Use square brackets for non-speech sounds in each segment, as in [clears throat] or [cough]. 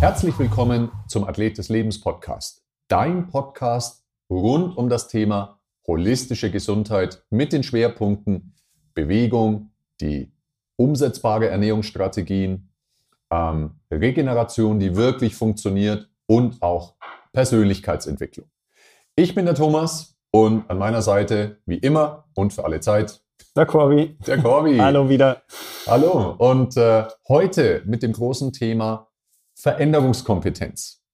Herzlich willkommen zum Athlet des Lebens Podcast. Dein Podcast rund um das Thema holistische Gesundheit mit den Schwerpunkten Bewegung, die umsetzbare Ernährungsstrategien, ähm, Regeneration, die wirklich funktioniert und auch Persönlichkeitsentwicklung. Ich bin der Thomas und an meiner Seite, wie immer und für alle Zeit, der Corby. Der Corby. [laughs] Hallo wieder. Hallo. Und äh, heute mit dem großen Thema Veränderungskompetenz.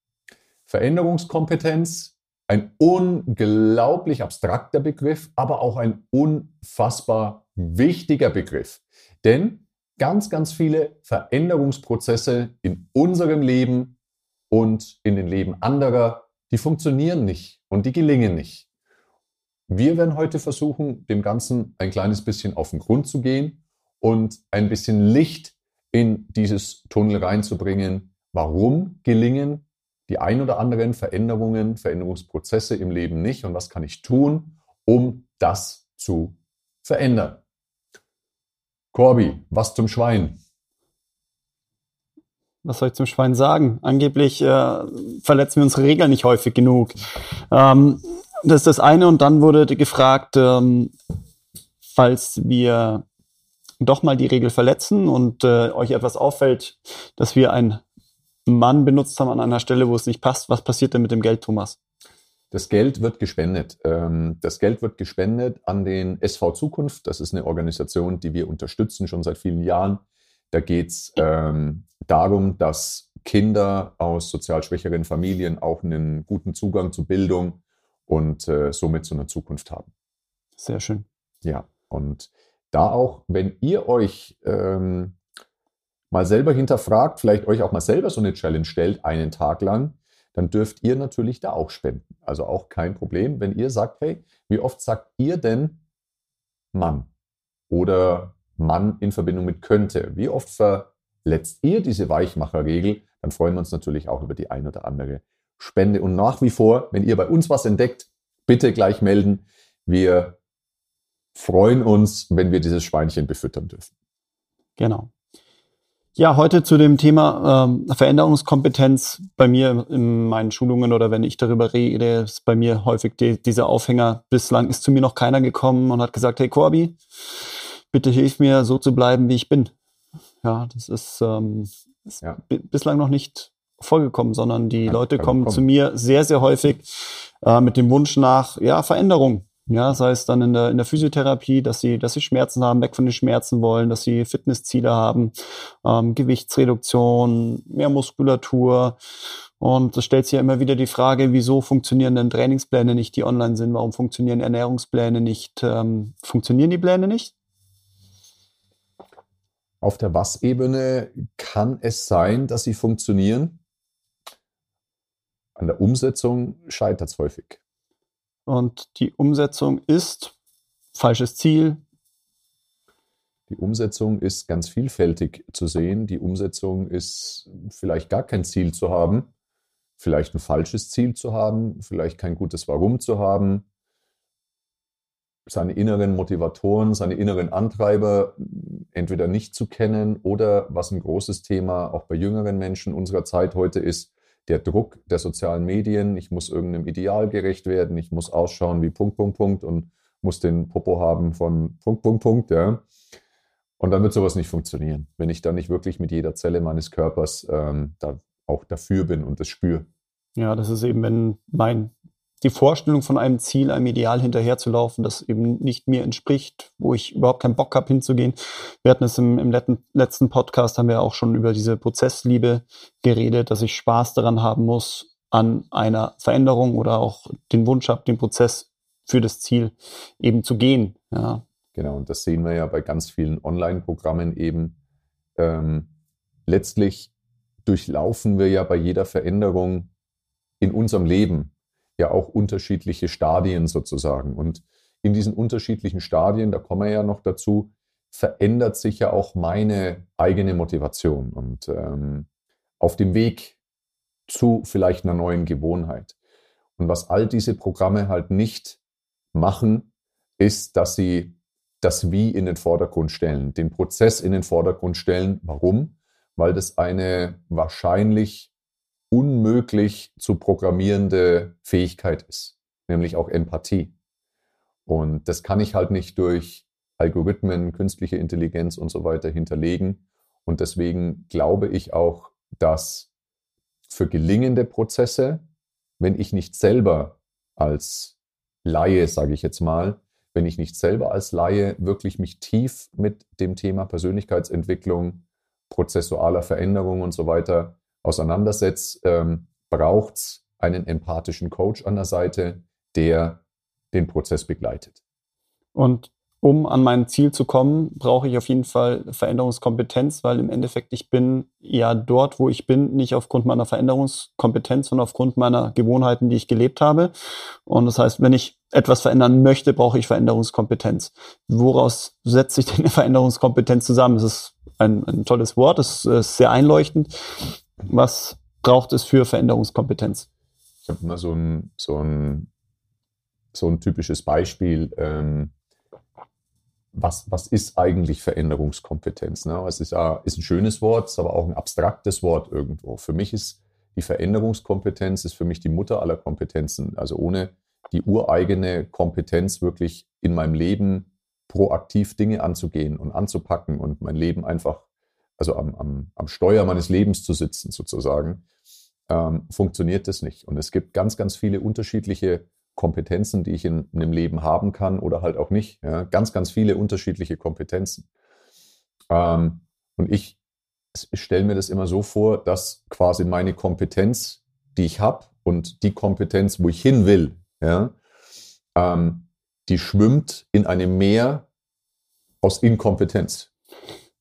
Veränderungskompetenz, ein unglaublich abstrakter Begriff, aber auch ein unfassbar wichtiger Begriff. Denn ganz, ganz viele Veränderungsprozesse in unserem Leben und in den Leben anderer, die funktionieren nicht und die gelingen nicht. Wir werden heute versuchen, dem Ganzen ein kleines bisschen auf den Grund zu gehen und ein bisschen Licht in dieses Tunnel reinzubringen, warum gelingen die ein oder anderen Veränderungen, Veränderungsprozesse im Leben nicht und was kann ich tun, um das zu verändern. Corby, was zum Schwein? Was soll ich zum Schwein sagen? Angeblich äh, verletzen wir unsere Regeln nicht häufig genug. Ähm, das ist das eine. Und dann wurde gefragt, ähm, falls wir doch mal die Regel verletzen und äh, euch etwas auffällt, dass wir ein Mann benutzt haben an einer Stelle, wo es nicht passt. Was passiert denn mit dem Geld, Thomas? Das Geld wird gespendet. Ähm, das Geld wird gespendet an den SV Zukunft. Das ist eine Organisation, die wir unterstützen schon seit vielen Jahren. Da geht es ähm, darum, dass Kinder aus sozial schwächeren Familien auch einen guten Zugang zu Bildung und äh, somit zu einer Zukunft haben. Sehr schön. Ja, und da auch, wenn ihr euch ähm, mal selber hinterfragt, vielleicht euch auch mal selber so eine Challenge stellt, einen Tag lang, dann dürft ihr natürlich da auch spenden. Also auch kein Problem, wenn ihr sagt, hey, wie oft sagt ihr denn Mann oder Mann in Verbindung mit könnte? Wie oft verletzt ihr diese Weichmacherregel? Dann freuen wir uns natürlich auch über die ein oder andere Spende. Und nach wie vor, wenn ihr bei uns was entdeckt, bitte gleich melden. Wir freuen uns, wenn wir dieses Schweinchen befüttern dürfen. Genau. Ja, heute zu dem Thema ähm, Veränderungskompetenz. Bei mir in meinen Schulungen oder wenn ich darüber rede, ist bei mir häufig die, dieser Aufhänger. Bislang ist zu mir noch keiner gekommen und hat gesagt, hey Corby, bitte hilf mir, so zu bleiben, wie ich bin. Ja, das ist, ähm, ist ja. bislang noch nicht vorgekommen, sondern die ja, Leute kommen, kommen, zu mir sehr, sehr häufig äh, mit dem Wunsch nach ja, Veränderung. Ja, sei es dann in der, in der Physiotherapie, dass sie, dass sie Schmerzen haben, weg von den Schmerzen wollen, dass sie Fitnessziele haben, ähm, Gewichtsreduktion, mehr Muskulatur. Und es stellt sich ja immer wieder die Frage, wieso funktionieren denn Trainingspläne nicht, die online sind? Warum funktionieren Ernährungspläne nicht? Ähm, funktionieren die Pläne nicht? Auf der Was-Ebene kann es sein, dass sie funktionieren. An der Umsetzung scheitert es häufig. Und die Umsetzung ist falsches Ziel. Die Umsetzung ist ganz vielfältig zu sehen. Die Umsetzung ist vielleicht gar kein Ziel zu haben, vielleicht ein falsches Ziel zu haben, vielleicht kein gutes Warum zu haben, seine inneren Motivatoren, seine inneren Antreiber entweder nicht zu kennen oder was ein großes Thema auch bei jüngeren Menschen unserer Zeit heute ist, der Druck der sozialen Medien, ich muss irgendeinem Ideal gerecht werden, ich muss ausschauen wie Punkt, Punkt, Punkt und muss den Popo haben von Punkt, Punkt, Punkt, ja. Und dann wird sowas nicht funktionieren, wenn ich da nicht wirklich mit jeder Zelle meines Körpers ähm, da auch dafür bin und das spüre. Ja, das ist eben, wenn mein die Vorstellung von einem Ziel, einem Ideal hinterherzulaufen, das eben nicht mir entspricht, wo ich überhaupt keinen Bock habe hinzugehen. Wir hatten es im, im letzten, Podcast, haben wir auch schon über diese Prozessliebe geredet, dass ich Spaß daran haben muss, an einer Veränderung oder auch den Wunsch habe, den Prozess für das Ziel eben zu gehen. Ja. Genau, und das sehen wir ja bei ganz vielen Online-Programmen eben. Ähm, letztlich durchlaufen wir ja bei jeder Veränderung in unserem Leben ja auch unterschiedliche Stadien sozusagen. Und in diesen unterschiedlichen Stadien, da kommen wir ja noch dazu, verändert sich ja auch meine eigene Motivation und ähm, auf dem Weg zu vielleicht einer neuen Gewohnheit. Und was all diese Programme halt nicht machen, ist, dass sie das Wie in den Vordergrund stellen, den Prozess in den Vordergrund stellen. Warum? Weil das eine wahrscheinlich unmöglich zu programmierende Fähigkeit ist, nämlich auch Empathie. Und das kann ich halt nicht durch Algorithmen, künstliche Intelligenz und so weiter hinterlegen. Und deswegen glaube ich auch, dass für gelingende Prozesse, wenn ich nicht selber als Laie, sage ich jetzt mal, wenn ich nicht selber als Laie wirklich mich tief mit dem Thema Persönlichkeitsentwicklung, prozessualer Veränderung und so weiter auseinandersetze, ähm, braucht es einen empathischen Coach an der Seite, der den Prozess begleitet. Und um an mein Ziel zu kommen, brauche ich auf jeden Fall Veränderungskompetenz, weil im Endeffekt ich bin ja dort, wo ich bin, nicht aufgrund meiner Veränderungskompetenz, sondern aufgrund meiner Gewohnheiten, die ich gelebt habe. Und das heißt, wenn ich etwas verändern möchte, brauche ich Veränderungskompetenz. Woraus setzt sich denn eine Veränderungskompetenz zusammen? Es ist ein, ein tolles Wort, es ist sehr einleuchtend. Was braucht es für Veränderungskompetenz? Ich habe immer so ein, so ein, so ein typisches Beispiel. Ähm was, was ist eigentlich Veränderungskompetenz? Ne? Es ist, ist ein schönes Wort, ist aber auch ein abstraktes Wort irgendwo. Für mich ist die Veränderungskompetenz ist für mich die Mutter aller Kompetenzen. Also ohne die ureigene Kompetenz wirklich in meinem Leben proaktiv Dinge anzugehen und anzupacken und mein Leben einfach, also am, am, am Steuer meines Lebens zu sitzen sozusagen, ähm, funktioniert das nicht. Und es gibt ganz, ganz viele unterschiedliche Kompetenzen, die ich in, in einem Leben haben kann oder halt auch nicht. Ja? Ganz, ganz viele unterschiedliche Kompetenzen. Ähm, und ich, stelle mir das immer so vor, dass quasi meine Kompetenz, die ich habe und die Kompetenz, wo ich hin will, ja, ähm, die schwimmt in einem Meer aus Inkompetenz.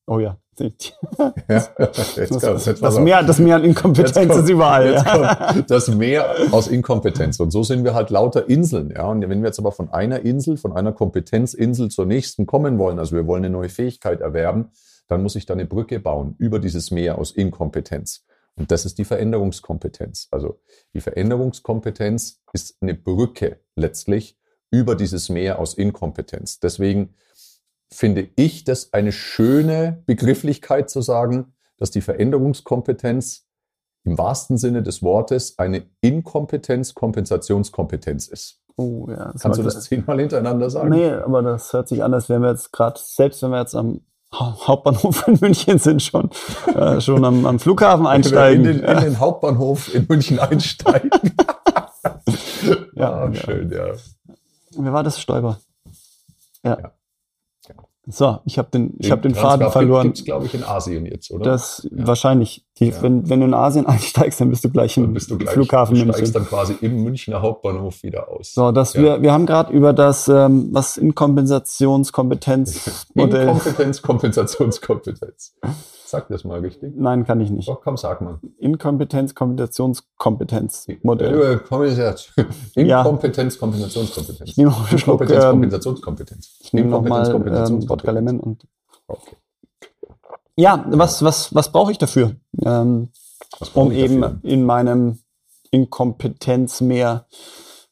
Oh ja. [laughs] ja das, Meer, das Meer an Inkompetenz kommt, ist überall. Das Meer aus Inkompetenz. Und so sind wir halt lauter Inseln. Ja. Und wenn wir jetzt aber von einer Insel, von einer Kompetenzinsel zur nächsten kommen wollen, also wir wollen eine neue Fähigkeit erwerben, dann muss ich da eine Brücke bauen über dieses Meer aus Inkompetenz. Und das ist die Veränderungskompetenz. Also die Veränderungskompetenz ist eine Brücke letztlich über dieses Meer aus Inkompetenz. Deswegen finde ich das eine schöne Begrifflichkeit zu sagen, dass die Veränderungskompetenz im wahrsten Sinne des Wortes eine Inkompetenz-Kompensationskompetenz ist. Oh, ja, Kannst du das zehnmal hintereinander sagen? Nee, aber das hört sich an, als wären wir jetzt gerade, selbst wenn wir jetzt am Hauptbahnhof in München sind, schon, äh, schon am, am Flughafen einsteigen. In den, in den Hauptbahnhof in München [laughs] einsteigen. ja, ah, schön, ja. Wer war das? Stoiber. ja. ja. So, ich habe den, ich hab den Faden verloren. Gibt's glaube ich in Asien jetzt, oder? Das ja. wahrscheinlich. Die, ja. wenn, wenn du in Asien [laughs] einsteigst, dann bist du gleich im bist du gleich, Flughafen. Du steigst dann quasi im Münchner Hauptbahnhof wieder aus. So, dass ja. wir wir haben gerade über das ähm, was Inkompensationskompetenz Inkompetenz Kompensationskompetenz. [laughs] [laughs] Sag das mal richtig. Nein, kann ich nicht. Doch, komm, sag mal. Inkompetenz, Kompensationskompetenz Modell. [laughs] Inkompetenz, Kompensationskompetenz. Ich nehme noch einen Schluck, Inkompetenz, ähm. Ich nehme nochmal ähm, Wodka Lemon und. Okay. Ja, was, was, was brauche ich dafür? Ähm, um eben dafür? in meinem Inkompetenz mehr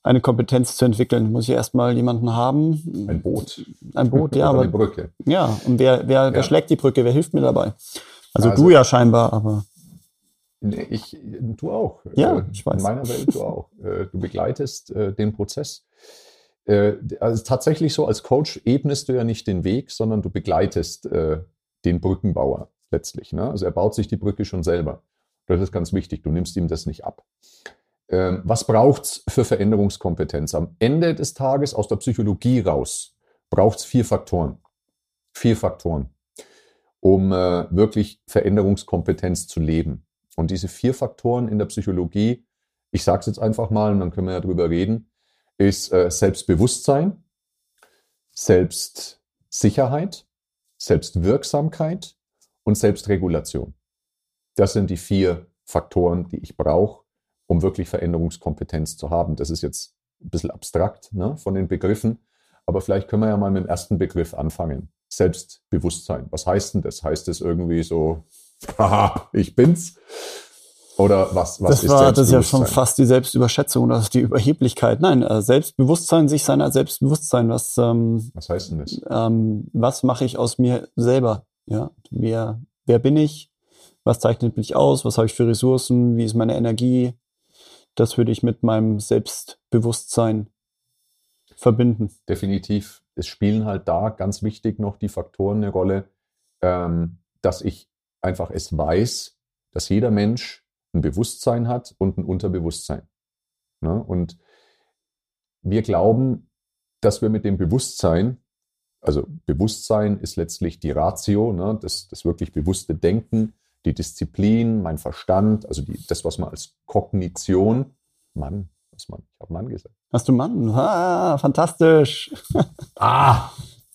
eine Kompetenz zu entwickeln, muss ich erstmal jemanden haben. Ein Boot. Ein Boot, ja. [laughs] Aber, eine Brücke. Ja, und wer, wer, ja. wer schlägt die Brücke? Wer hilft mir dabei? Also, also du ja scheinbar, aber. Ich, du auch. Ja, ich weiß. In meiner Welt du auch. [laughs] Äh, du begleitest äh, den Prozess. Äh, also tatsächlich so als Coach ebnest du ja nicht den Weg, sondern du begleitest den Brückenbauer letztlich. Ne? Also er baut sich die Brücke schon selber. Das ist ganz wichtig. Du nimmst ihm das nicht ab. Ähm, was braucht es für Veränderungskompetenz? Am Ende des Tages aus der Psychologie raus braucht es vier Faktoren. Vier Faktoren, um äh, wirklich Veränderungskompetenz zu leben. Und diese vier Faktoren in der Psychologie, ich sage es jetzt einfach mal und dann können wir ja drüber reden, ist äh, Selbstbewusstsein, Selbstsicherheit, Selbstwirksamkeit und Selbstregulation. Das sind die vier Faktoren, die ich brauche, um wirklich Veränderungskompetenz zu haben. Das ist jetzt ein bisschen abstrakt ne, von den Begriffen, aber vielleicht können wir ja mal mit dem ersten Begriff anfangen. Selbstbewusstsein. Was heißt denn das? Heißt das irgendwie so, haha, ich bin's? Oder was, was das ist war, Das ist ja schon fast die Selbstüberschätzung oder die Überheblichkeit. Nein, äh, Selbstbewusstsein, sich seiner Selbstbewusstsein. Was, ähm, was heißt denn das? Ähm, was mache ich aus mir selber? Ja, wer, wer bin ich? Was zeichnet mich aus? Was habe ich für Ressourcen? Wie ist meine Energie? Das würde ich mit meinem Selbstbewusstsein verbinden. Definitiv. Es spielen halt da ganz wichtig noch die Faktoren eine Rolle, ähm, dass ich einfach es weiß, dass jeder Mensch ein Bewusstsein hat und ein Unterbewusstsein. Ne? Und wir glauben, dass wir mit dem Bewusstsein, also Bewusstsein ist letztlich die Ratio, ne? das, das wirklich bewusste Denken, die Disziplin, mein Verstand, also die, das, was man als Kognition, Mann, was man, ich habe Mann gesagt. Hast du Mann? Ah, fantastisch. [laughs] Ah!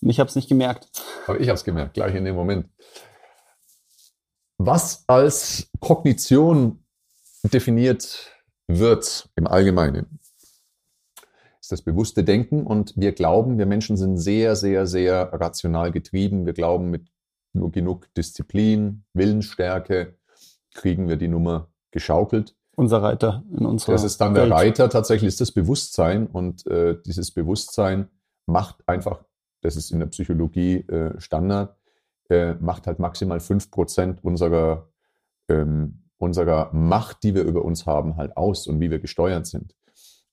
Ich habe es nicht gemerkt. Aber ich habe es gemerkt, gleich in dem Moment. Was als Kognition definiert wird im Allgemeinen, ist das bewusste Denken. Und wir glauben, wir Menschen sind sehr, sehr, sehr rational getrieben. Wir glauben, mit nur genug Disziplin, Willensstärke kriegen wir die Nummer geschaukelt. Unser Reiter in unserer Das ist dann Welt. der Reiter, tatsächlich ist das Bewusstsein und äh, dieses Bewusstsein macht einfach, das ist in der Psychologie äh, Standard, äh, macht halt maximal fünf Prozent unserer, ähm, unserer Macht, die wir über uns haben, halt aus und wie wir gesteuert sind.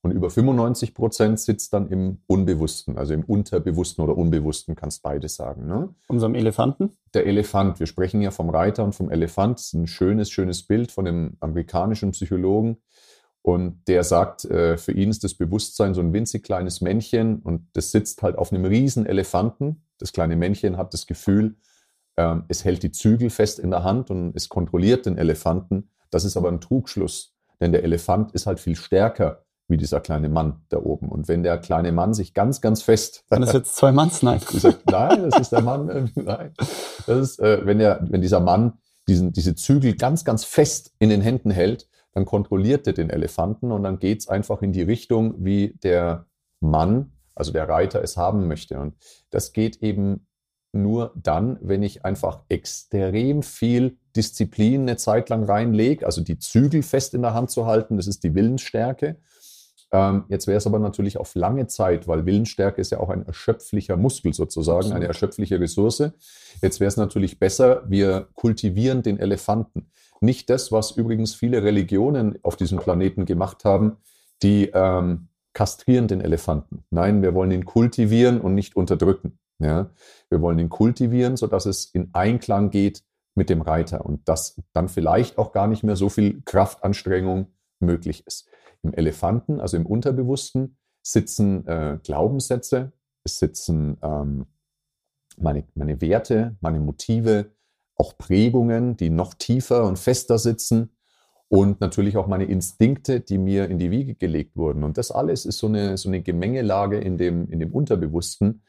Und über 95 Prozent sitzt dann im Unbewussten, also im Unterbewussten oder Unbewussten, kannst beides sagen. Ne? Unserem Elefanten? Der Elefant. Wir sprechen ja vom Reiter und vom Elefant. Das ist ein schönes, schönes Bild von einem amerikanischen Psychologen. Und der sagt, äh, für ihn ist das Bewusstsein so ein winzig kleines Männchen und das sitzt halt auf einem riesen Elefanten. Das kleine Männchen hat das Gefühl, ähm, es hält die Zügel fest in der Hand und es kontrolliert den Elefanten. Das ist aber ein Trugschluss, denn der Elefant ist halt viel stärker wie dieser kleine Mann da oben. Und wenn der kleine Mann sich ganz, ganz fest. Dann ist jetzt zwei Manns, nein. [laughs] Sagt, nein, das ist der Mann, äh, nein. Das ist, äh, wenn, der, wenn dieser Mann diesen, diese Zügel ganz, ganz fest in den Händen hält, dann kontrolliert er den Elefanten und dann geht es einfach in die Richtung, wie der Mann, also der Reiter, es haben möchte. Und das geht eben nur dann, wenn ich einfach extrem viel Disziplin eine Zeit lang reinlege, also die Zügel fest in der Hand zu halten, das ist die Willensstärke. Ähm, jetzt wäre es aber natürlich auf lange Zeit, weil Willensstärke ist ja auch ein erschöpflicher Muskel sozusagen, Absolut. eine erschöpfliche Ressource. Jetzt wäre es natürlich besser, wir kultivieren den Elefanten. Nicht das, was übrigens viele Religionen auf diesem Planeten gemacht haben, die ähm, kastrieren den Elefanten. Nein, wir wollen ihn kultivieren und nicht unterdrücken. Ja? Wir wollen ihn kultivieren, sodass es in Einklang geht mit dem Reiter und dass dann vielleicht auch gar nicht mehr so viel Kraftanstrengung möglich ist. Im Elefanten, also im Unterbewussten, sitzen äh, Glaubenssätze, es sitzen ähm, meine, meine Werte, meine Motive, auch Prägungen, die noch tiefer und fester sitzen und natürlich auch meine Instinkte, die mir in die Wiege gelegt wurden. Und das alles ist so eine, so eine Gemengelage in dem, in dem Unterbewussten.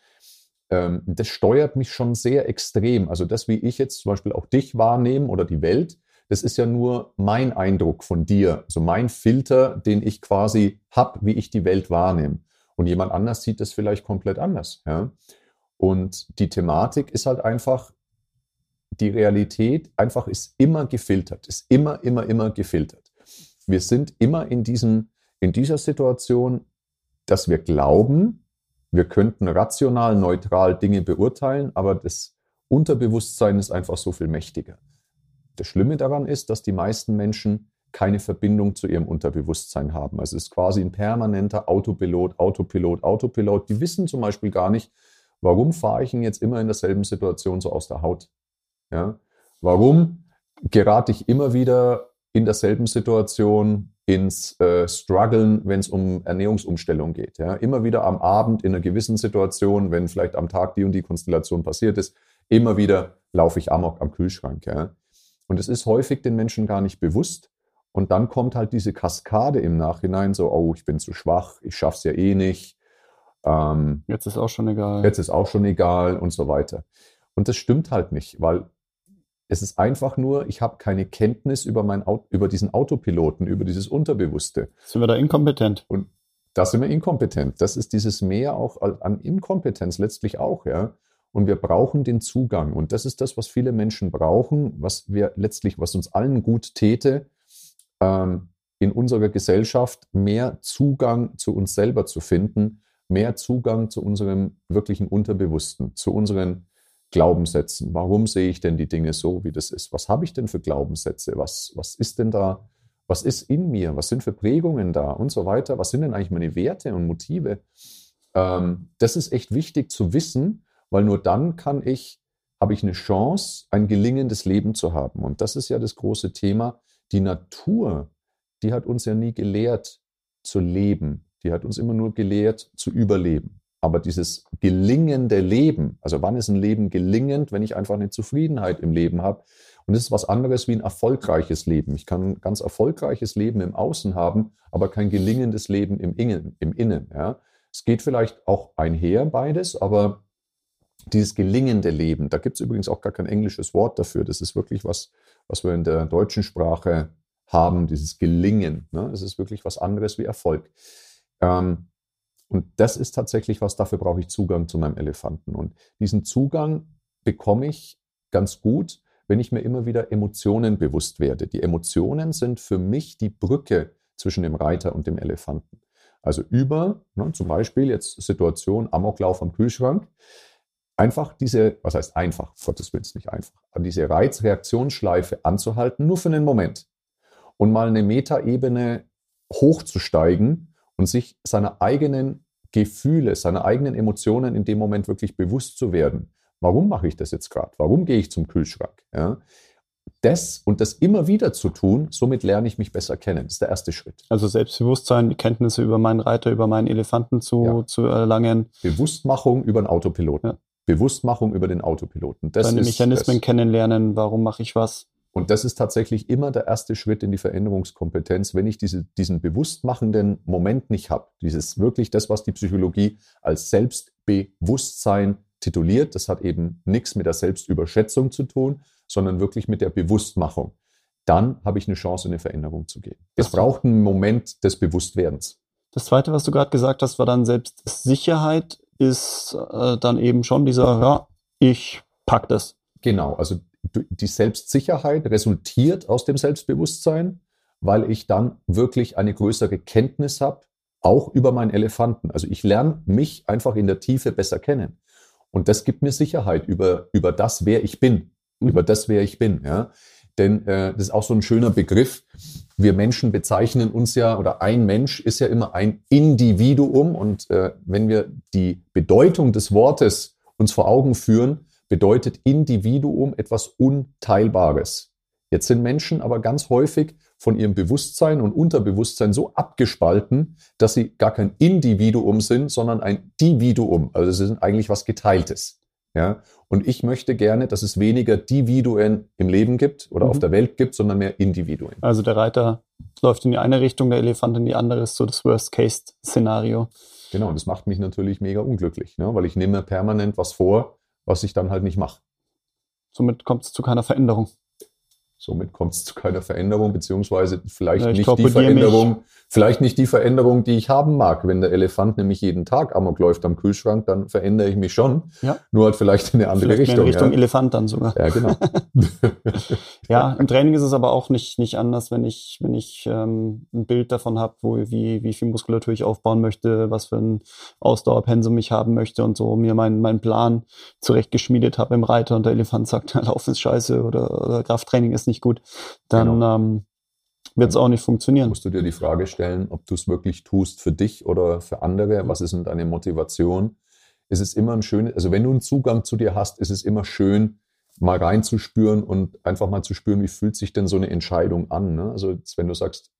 Ähm, das steuert mich schon sehr extrem. Also das, wie ich jetzt zum Beispiel auch dich wahrnehme oder die Welt, das ist ja nur mein Eindruck von dir, so mein Filter, den ich quasi habe, wie ich die Welt wahrnehme. Und jemand anders sieht das vielleicht komplett anders. Ja? Und die Thematik ist halt einfach, die Realität einfach ist immer gefiltert, ist immer, immer, immer gefiltert. Wir sind immer in, diesem, in dieser Situation, dass wir glauben, wir könnten rational, neutral Dinge beurteilen, aber das Unterbewusstsein ist einfach so viel mächtiger. Das Schlimme daran ist, dass die meisten Menschen keine Verbindung zu ihrem Unterbewusstsein haben. Also es ist quasi ein permanenter Autopilot, Autopilot, Autopilot. Die wissen zum Beispiel gar nicht, warum fahre ich denn jetzt immer in derselben Situation so aus der Haut? Ja? Warum gerate ich immer wieder in derselben Situation ins äh, Struggeln, wenn es um Ernährungsumstellung geht. Ja? Immer wieder am Abend in einer gewissen Situation, wenn vielleicht am Tag die und die Konstellation passiert ist, immer wieder laufe ich amok am Kühlschrank. Ja? Und es ist häufig den Menschen gar nicht bewusst. Und dann kommt halt diese Kaskade im Nachhinein, so, oh, ich bin zu schwach, ich schaff's ja eh nicht. Ähm, jetzt ist auch schon egal. Jetzt ist auch schon egal und so weiter. Und das stimmt halt nicht, weil es ist einfach nur, ich habe keine Kenntnis über, mein, über diesen Autopiloten, über dieses Unterbewusste. Sind wir da inkompetent? Und da sind wir inkompetent. Das ist dieses Mehr auch an Inkompetenz letztlich auch, ja. Und wir brauchen den Zugang. Und das ist das, was viele Menschen brauchen, was wir letztlich, was uns allen gut täte, ähm, in unserer Gesellschaft mehr Zugang zu uns selber zu finden, mehr Zugang zu unserem wirklichen Unterbewussten, zu unseren Glaubenssätzen. Warum sehe ich denn die Dinge so, wie das ist? Was habe ich denn für Glaubenssätze? Was, was ist denn da? Was ist in mir? Was sind für Prägungen da? Und so weiter. Was sind denn eigentlich meine Werte und Motive? Ähm, das ist echt wichtig zu wissen, weil nur dann kann ich, habe ich eine Chance, ein gelingendes Leben zu haben. Und das ist ja das große Thema. Die Natur, die hat uns ja nie gelehrt zu leben. Die hat uns immer nur gelehrt zu überleben. Aber dieses gelingende Leben, also wann ist ein Leben gelingend, wenn ich einfach eine Zufriedenheit im Leben habe? Und das ist was anderes wie ein erfolgreiches Leben. Ich kann ein ganz erfolgreiches Leben im Außen haben, aber kein gelingendes Leben im Innen. Im Innen ja. Es geht vielleicht auch einher beides, aber dieses gelingende Leben, da gibt es übrigens auch gar kein englisches Wort dafür. Das ist wirklich was, was wir in der deutschen Sprache haben, dieses Gelingen. Ne? Es ist wirklich was anderes wie Erfolg. Ähm, und das ist tatsächlich was, dafür brauche ich Zugang zu meinem Elefanten. Und diesen Zugang bekomme ich ganz gut, wenn ich mir immer wieder Emotionen bewusst werde. Die Emotionen sind für mich die Brücke zwischen dem Reiter und dem Elefanten. Also über, ne, zum Beispiel jetzt Situation Amoklauf am Kühlschrank, einfach diese, was heißt einfach, Gottes Willen nicht einfach, aber diese Reizreaktionsschleife anzuhalten, nur für einen Moment und mal eine Metaebene hochzusteigen und sich seiner eigenen Gefühle, seiner eigenen Emotionen in dem Moment wirklich bewusst zu werden. Warum mache ich das jetzt gerade? Warum gehe ich zum Kühlschrank? Ja? Das und das immer wieder zu tun, somit lerne ich mich besser kennen. Das ist der erste Schritt. Also Selbstbewusstsein, Kenntnisse über meinen Reiter, über meinen Elefanten zu, ja. zu erlangen. Bewusstmachung über den Autopiloten. Ja. Bewusstmachung über den Autopiloten. Das Deine Mechanismen das. kennenlernen, warum mache ich was. Und das ist tatsächlich immer der erste Schritt in die Veränderungskompetenz, wenn ich diese, diesen bewusstmachenden Moment nicht habe. Dieses wirklich das, was die Psychologie als Selbstbewusstsein tituliert. Das hat eben nichts mit der Selbstüberschätzung zu tun, sondern wirklich mit der Bewusstmachung. Dann habe ich eine Chance, in eine Veränderung zu gehen. Es braucht einen Moment des Bewusstwerdens. Das Zweite, was du gerade gesagt hast, war dann Selbstsicherheit, ist äh, dann eben schon dieser, ja, ich pack das. Genau, also die Selbstsicherheit resultiert aus dem Selbstbewusstsein, weil ich dann wirklich eine größere Kenntnis habe, auch über meinen Elefanten. Also ich lerne mich einfach in der Tiefe besser kennen. Und das gibt mir Sicherheit über, über das, wer ich bin. Mhm. Über das, wer ich bin. Ja? Denn äh, das ist auch so ein schöner Begriff. Wir Menschen bezeichnen uns ja, oder ein Mensch ist ja immer ein Individuum. Und äh, wenn wir die Bedeutung des Wortes uns vor Augen führen, bedeutet Individuum etwas Unteilbares. Jetzt sind Menschen aber ganz häufig von ihrem Bewusstsein und Unterbewusstsein so abgespalten, dass sie gar kein Individuum sind, sondern ein Dividuum. Also sie sind eigentlich was Geteiltes. Ja? Und ich möchte gerne, dass es weniger Dividuen im Leben gibt oder mhm. auf der Welt gibt, sondern mehr Individuen. Also der Reiter läuft in die eine Richtung, der Elefant in die andere, ist so das Worst-Case-Szenario. Genau, und das macht mich natürlich mega unglücklich, ne? weil ich nehme permanent was vor, was ich dann halt nicht mache. Somit kommt es zu keiner Veränderung. Somit kommt es zu keiner Veränderung, beziehungsweise vielleicht ja, nicht die Veränderung, vielleicht nicht die Veränderung, die ich haben mag. Wenn der Elefant nämlich jeden Tag Amok läuft am Kühlschrank, dann verändere ich mich schon. Ja. Nur halt vielleicht in eine andere vielleicht Richtung. In Richtung ja. Elefant dann sogar. Ja, genau. [laughs] ja, im Training ist es aber auch nicht, nicht anders, wenn ich, wenn ich ähm, ein Bild davon habe, wo, wie, wie viel Muskulatur ich aufbauen möchte, was für ein Ausdauerpensum ich haben möchte und so mir meinen mein Plan zurechtgeschmiedet habe im Reiter und der Elefant sagt, [laughs] Laufen ist scheiße oder, oder Krafttraining ist nicht nicht gut, dann genau. ähm, wird es auch nicht funktionieren. Musst du dir die Frage stellen, ob du es wirklich tust für dich oder für andere? Was ist denn deine Motivation? Es ist immer ein schönes, also wenn du einen Zugang zu dir hast, ist es immer schön, mal reinzuspüren und einfach mal zu spüren, wie fühlt sich denn so eine Entscheidung an? Ne? Also wenn du sagst,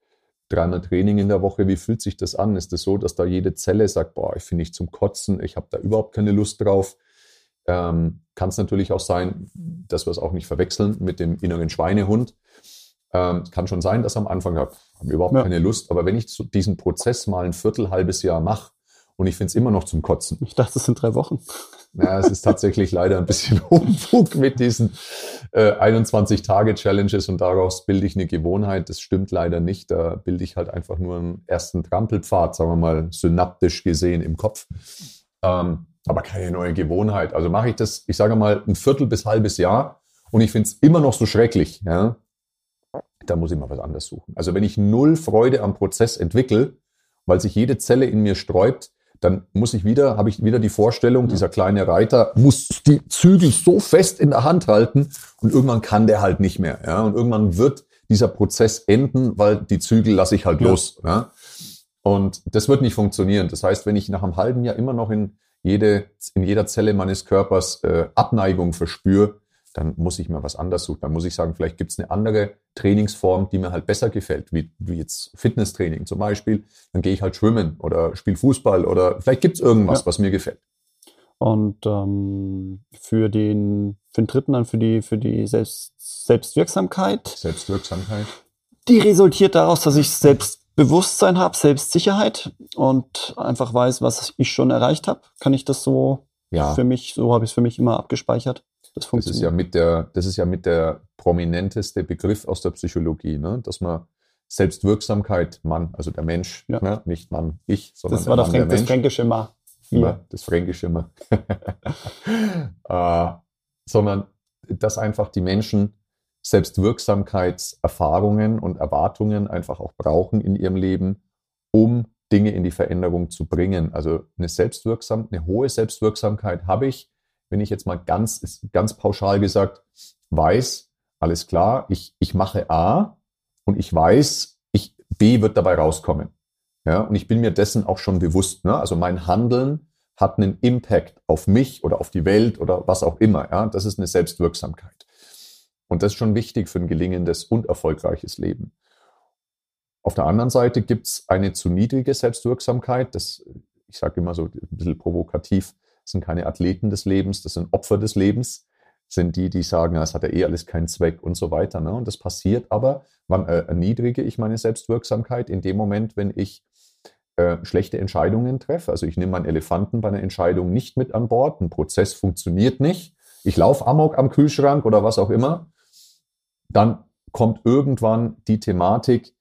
dreimal Training in der Woche, wie fühlt sich das an? Ist es das so, dass da jede Zelle sagt, boah, ich finde ich zum Kotzen, ich habe da überhaupt keine Lust drauf? Ähm, kann es natürlich auch sein, dass wir es auch nicht verwechseln mit dem inneren Schweinehund. Ähm, kann schon sein, dass am Anfang habe hab überhaupt ja. keine Lust, aber wenn ich so diesen Prozess mal ein Viertel, halbes Jahr mache und ich finde es immer noch zum Kotzen. Ich dachte, es sind drei Wochen. [laughs] Ja, es ist tatsächlich leider ein bisschen [laughs] Humbug mit diesen äh, 21-Tage-Challenges und daraus bilde ich eine Gewohnheit. Das stimmt leider nicht. Da bilde ich halt einfach nur einen ersten Trampelpfad, sagen wir mal, synaptisch gesehen im Kopf. Ähm, aber keine neue Gewohnheit. Also mache ich das, ich sage mal, ein Viertel bis halbes Jahr und ich finde es immer noch so schrecklich, ja, da muss ich mal was anderes suchen. Also wenn ich null Freude am Prozess entwickle, weil sich jede Zelle in mir sträubt, dann muss ich wieder, habe ich wieder die Vorstellung, dieser kleine Reiter muss die Zügel so fest in der Hand halten und irgendwann kann der halt nicht mehr. Ja? Und irgendwann wird dieser Prozess enden, weil die Zügel lasse ich halt ja. los. Ja? Und das wird nicht funktionieren. Das heißt, wenn ich nach einem halben Jahr immer noch in, jede, in jeder Zelle meines Körpers äh, Abneigung verspüre, dann muss ich mir was anderes suchen. Dann muss ich sagen, vielleicht gibt es eine andere Trainingsform, die mir halt besser gefällt, wie, wie jetzt Fitnesstraining zum Beispiel. Dann gehe ich halt schwimmen oder spiele Fußball oder vielleicht gibt es irgendwas, ja. was mir gefällt. Und ähm, für den für den dritten dann für die für die Selbst, Selbstwirksamkeit. Selbstwirksamkeit. Die resultiert daraus, dass ich Selbstbewusstsein habe, Selbstsicherheit und einfach weiß, was ich schon erreicht habe. Kann ich das so ja. für mich, so habe ich es für mich immer abgespeichert. Das, das ist ja mit der, das ist ja mit der prominenteste Begriff aus der Psychologie, ne? dass man Selbstwirksamkeit, Mann, also der Mensch, ja. ne? nicht Mann, ich, sondern das war der Mann, Fränk, der das fränkische Ma. Ja. Das fränkische Ma. [laughs] äh, sondern dass einfach die Menschen Selbstwirksamkeitserfahrungen und Erwartungen einfach auch brauchen in ihrem Leben, um Dinge in die Veränderung zu bringen. Also eine selbstwirksam, eine hohe Selbstwirksamkeit habe ich, wenn ich jetzt mal ganz, ganz pauschal gesagt weiß, alles klar, ich, ich mache A und ich weiß, ich, B wird dabei rauskommen. Ja, und ich bin mir dessen auch schon bewusst. Ne? Also mein Handeln hat einen Impact auf mich oder auf die Welt oder was auch immer. Ja? Das ist eine Selbstwirksamkeit. Und das ist schon wichtig für ein gelingendes und erfolgreiches Leben. Auf der anderen Seite gibt es eine zu niedrige Selbstwirksamkeit. Das, ich sage immer so ein bisschen provokativ, sind keine Athleten des Lebens, das sind Opfer des Lebens, sind die, die sagen, es hat ja eh alles keinen Zweck und so weiter. Ne? Und das passiert aber, wann äh, erniedrige ich meine Selbstwirksamkeit? In dem Moment, wenn ich äh, schlechte Entscheidungen treffe. Also ich nehme meinen Elefanten bei einer Entscheidung nicht mit an Bord, ein Prozess funktioniert nicht, ich laufe amok am Kühlschrank oder was auch immer, dann kommt irgendwann die Thematik,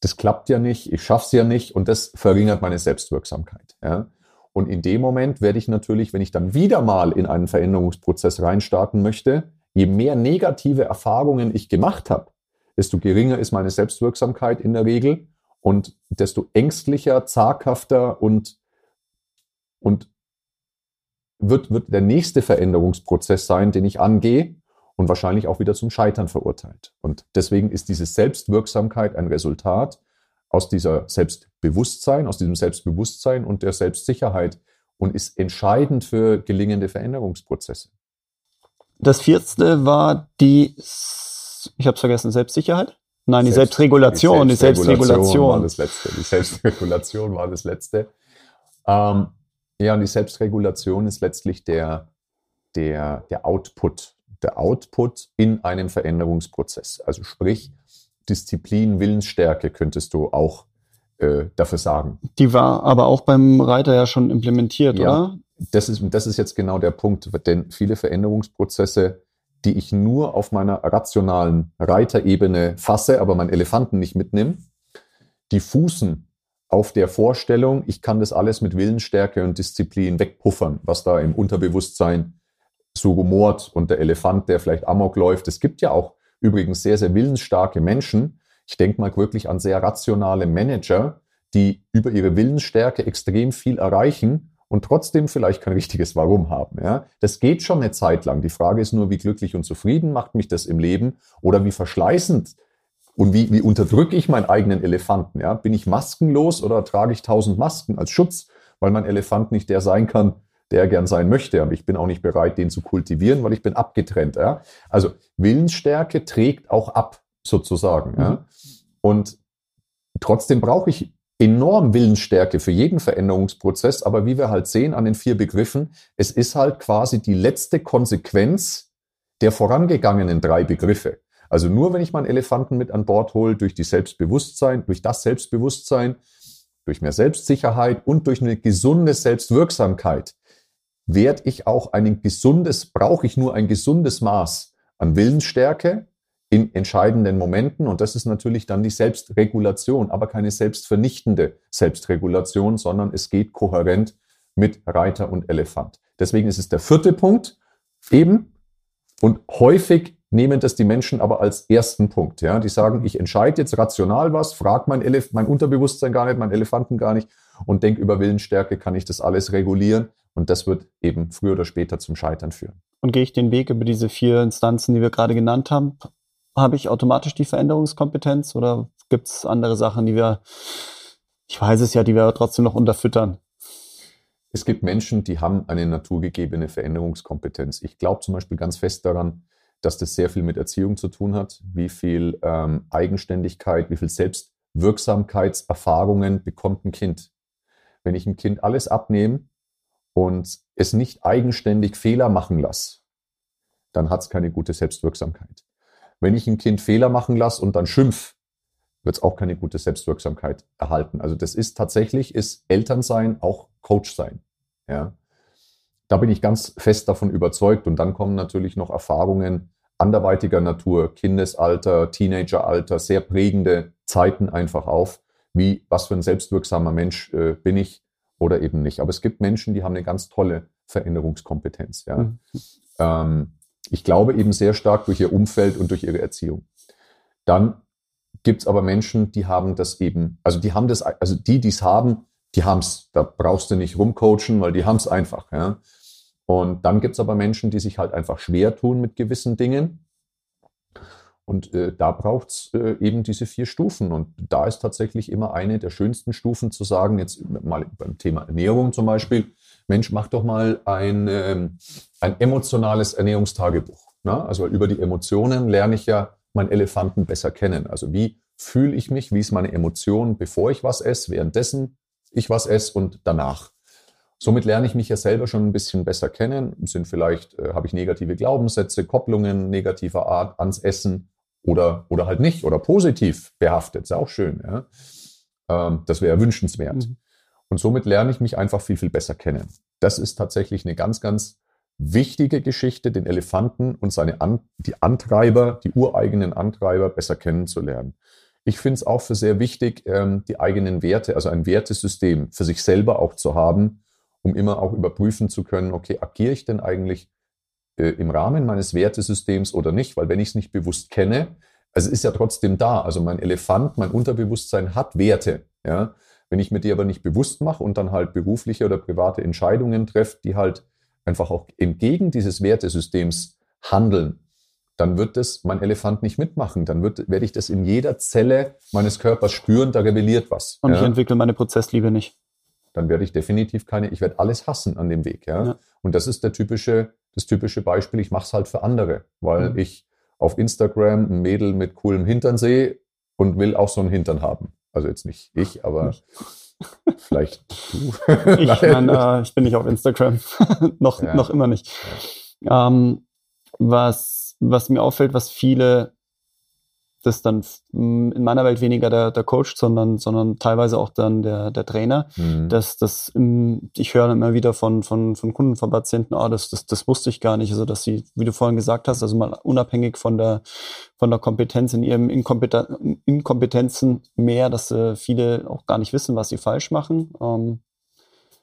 das klappt ja nicht, ich schaff's ja nicht und das verringert meine Selbstwirksamkeit. Ja? Und in dem Moment werde ich natürlich, wenn ich dann wieder mal in einen Veränderungsprozess reinstarten möchte, je mehr negative Erfahrungen ich gemacht habe, desto geringer ist meine Selbstwirksamkeit in der Regel und desto ängstlicher, zaghafter und, und wird, wird der nächste Veränderungsprozess sein, den ich angehe und wahrscheinlich auch wieder zum Scheitern verurteilt. Und deswegen ist diese Selbstwirksamkeit ein Resultat aus dieser Selbstbewusstsein, aus diesem Selbstbewusstsein und der Selbstsicherheit und ist entscheidend für gelingende Veränderungsprozesse. Das vierte war die, ich habe es vergessen, Selbstsicherheit? Nein, die Selbst, Selbstregulation, die Selbstregulation. Die Selbstregulation war das letzte. Die Selbstregulation war das letzte. Ähm, ja, und die Selbstregulation ist letztlich der, der, der Output, der Output in einem Veränderungsprozess. Also sprich, Disziplin, Willensstärke könntest du auch äh, dafür sagen. Die war aber auch beim Reiter ja schon implementiert, ja, oder? Das ist, das ist jetzt genau der Punkt, denn viele Veränderungsprozesse, die ich nur auf meiner rationalen Reiterebene fasse, aber meinen Elefanten nicht mitnehme, die fußen auf der Vorstellung, ich kann das alles mit Willensstärke und Disziplin wegpuffern, was da im Unterbewusstsein so rumort und der Elefant, der vielleicht amok läuft. Es gibt ja auch übrigens sehr, sehr willensstarke Menschen. Ich denke mal wirklich an sehr rationale Manager, die über ihre Willensstärke extrem viel erreichen und trotzdem vielleicht kein richtiges Warum haben. Ja? Das geht schon eine Zeit lang. Die Frage ist nur, wie glücklich und zufrieden macht mich das im Leben oder wie verschleißend und wie, wie unterdrücke ich meinen eigenen Elefanten? Ja? Bin ich maskenlos oder trage ich tausend Masken als Schutz, weil mein Elefant nicht der sein kann, der er gern sein möchte. Aber ich bin auch nicht bereit, den zu kultivieren, weil ich bin abgetrennt. Ja? Also Willensstärke trägt auch ab, sozusagen. Mhm. Ja? Und trotzdem brauche ich enorm Willensstärke für jeden Veränderungsprozess. Aber wie wir halt sehen an den vier Begriffen, es ist halt quasi die letzte Konsequenz der vorangegangenen drei Begriffe. Also nur wenn ich meinen Elefanten mit an Bord hole, durch die Selbstbewusstsein, durch das Selbstbewusstsein, durch mehr Selbstsicherheit und durch eine gesunde Selbstwirksamkeit, werde ich auch ein gesundes, brauche ich nur ein gesundes Maß an Willensstärke in entscheidenden Momenten. Und das ist natürlich dann die Selbstregulation, aber keine selbstvernichtende Selbstregulation, sondern es geht kohärent mit Reiter und Elefant. Deswegen ist es der vierte Punkt eben und häufig nehmen das die Menschen aber als ersten Punkt. Ja? Die sagen, ich entscheide jetzt rational was, frage mein, Elef mein Unterbewusstsein gar nicht, mein Elefanten gar nicht und denke über Willensstärke, kann ich das alles regulieren. Und das wird eben früher oder später zum Scheitern führen. Und gehe ich den Weg über diese vier Instanzen, die wir gerade genannt haben, habe ich automatisch die Veränderungskompetenz oder gibt es andere Sachen, die wir, ich weiß es ja, die wir trotzdem noch unterfüttern? Es gibt Menschen, die haben eine naturgegebene Veränderungskompetenz. Ich glaube zum Beispiel ganz fest daran, dass das sehr viel mit Erziehung zu tun hat, wie viel ähm, Eigenständigkeit, wie viel Selbstwirksamkeitserfahrungen bekommt ein Kind. Wenn ich ein Kind alles abnehme und es nicht eigenständig Fehler machen lasse, dann hat es keine gute Selbstwirksamkeit. Wenn ich ein Kind Fehler machen lasse und dann schimpf, wird es auch keine gute Selbstwirksamkeit erhalten. Also das ist tatsächlich, ist Elternsein auch Coach sein. Ja. Da bin ich ganz fest davon überzeugt. Und dann kommen natürlich noch Erfahrungen anderweitiger Natur, Kindesalter, Teenageralter, sehr prägende Zeiten einfach auf, wie was für ein selbstwirksamer Mensch äh, bin ich oder eben nicht. Aber es gibt Menschen, die haben eine ganz tolle Veränderungskompetenz. Ja. Mhm. Ähm, ich glaube eben sehr stark durch ihr Umfeld und durch ihre Erziehung. Dann gibt es aber Menschen, die haben das eben, also die haben das, also die, die es haben, die haben es. Da brauchst du nicht rumcoachen, weil die haben es einfach. Ja. Und dann gibt es aber Menschen, die sich halt einfach schwer tun mit gewissen Dingen. Und äh, da braucht es äh, eben diese vier Stufen. Und da ist tatsächlich immer eine der schönsten Stufen zu sagen, jetzt mal beim Thema Ernährung zum Beispiel, Mensch, mach doch mal ein, ähm, ein emotionales Ernährungstagebuch. Ne? Also über die Emotionen lerne ich ja meinen Elefanten besser kennen. Also wie fühle ich mich, wie ist meine Emotion, bevor ich was esse, währenddessen ich was esse und danach. Somit lerne ich mich ja selber schon ein bisschen besser kennen. Sind vielleicht, äh, habe ich negative Glaubenssätze, Kopplungen negativer Art ans Essen oder, oder halt nicht oder positiv behaftet. Ist auch schön. Ja? Ähm, das wäre wünschenswert. Mhm. Und somit lerne ich mich einfach viel, viel besser kennen. Das ist tatsächlich eine ganz, ganz wichtige Geschichte, den Elefanten und seine An die Antreiber, die ureigenen Antreiber besser kennenzulernen. Ich finde es auch für sehr wichtig, ähm, die eigenen Werte, also ein Wertesystem für sich selber auch zu haben, um immer auch überprüfen zu können, okay, agiere ich denn eigentlich äh, im Rahmen meines Wertesystems oder nicht? Weil wenn ich es nicht bewusst kenne, also es ist ja trotzdem da. Also mein Elefant, mein Unterbewusstsein hat Werte. Ja? Wenn ich mir die aber nicht bewusst mache und dann halt berufliche oder private Entscheidungen treffe, die halt einfach auch entgegen dieses Wertesystems handeln, dann wird das mein Elefant nicht mitmachen. Dann wird, werde ich das in jeder Zelle meines Körpers spüren, da rebelliert was. Und ja? ich entwickle meine Prozessliebe nicht. Dann werde ich definitiv keine, ich werde alles hassen an dem Weg. Ja? ja. Und das ist der typische, das typische Beispiel, ich mache es halt für andere, weil mhm. ich auf Instagram ein Mädel mit coolem Hintern sehe und will auch so einen Hintern haben. Also jetzt nicht ich, aber vielleicht du. [laughs] ich, [laughs] mein, äh, ich bin nicht auf Instagram. [laughs] noch, ja. noch immer nicht. Ja. Ähm, was, was mir auffällt, was viele das dann in meiner Welt weniger der, der Coach, sondern, sondern teilweise auch dann der, der Trainer. Mhm. Dass das, ich höre immer wieder von, von, von Kunden, von Patienten, oh, das, das, das wusste ich gar nicht. Also, dass sie, wie du vorhin gesagt hast, also mal unabhängig von der, von der Kompetenz in ihrem Inkompeten Inkompetenzen mehr, dass äh, viele auch gar nicht wissen, was sie falsch machen. Ähm,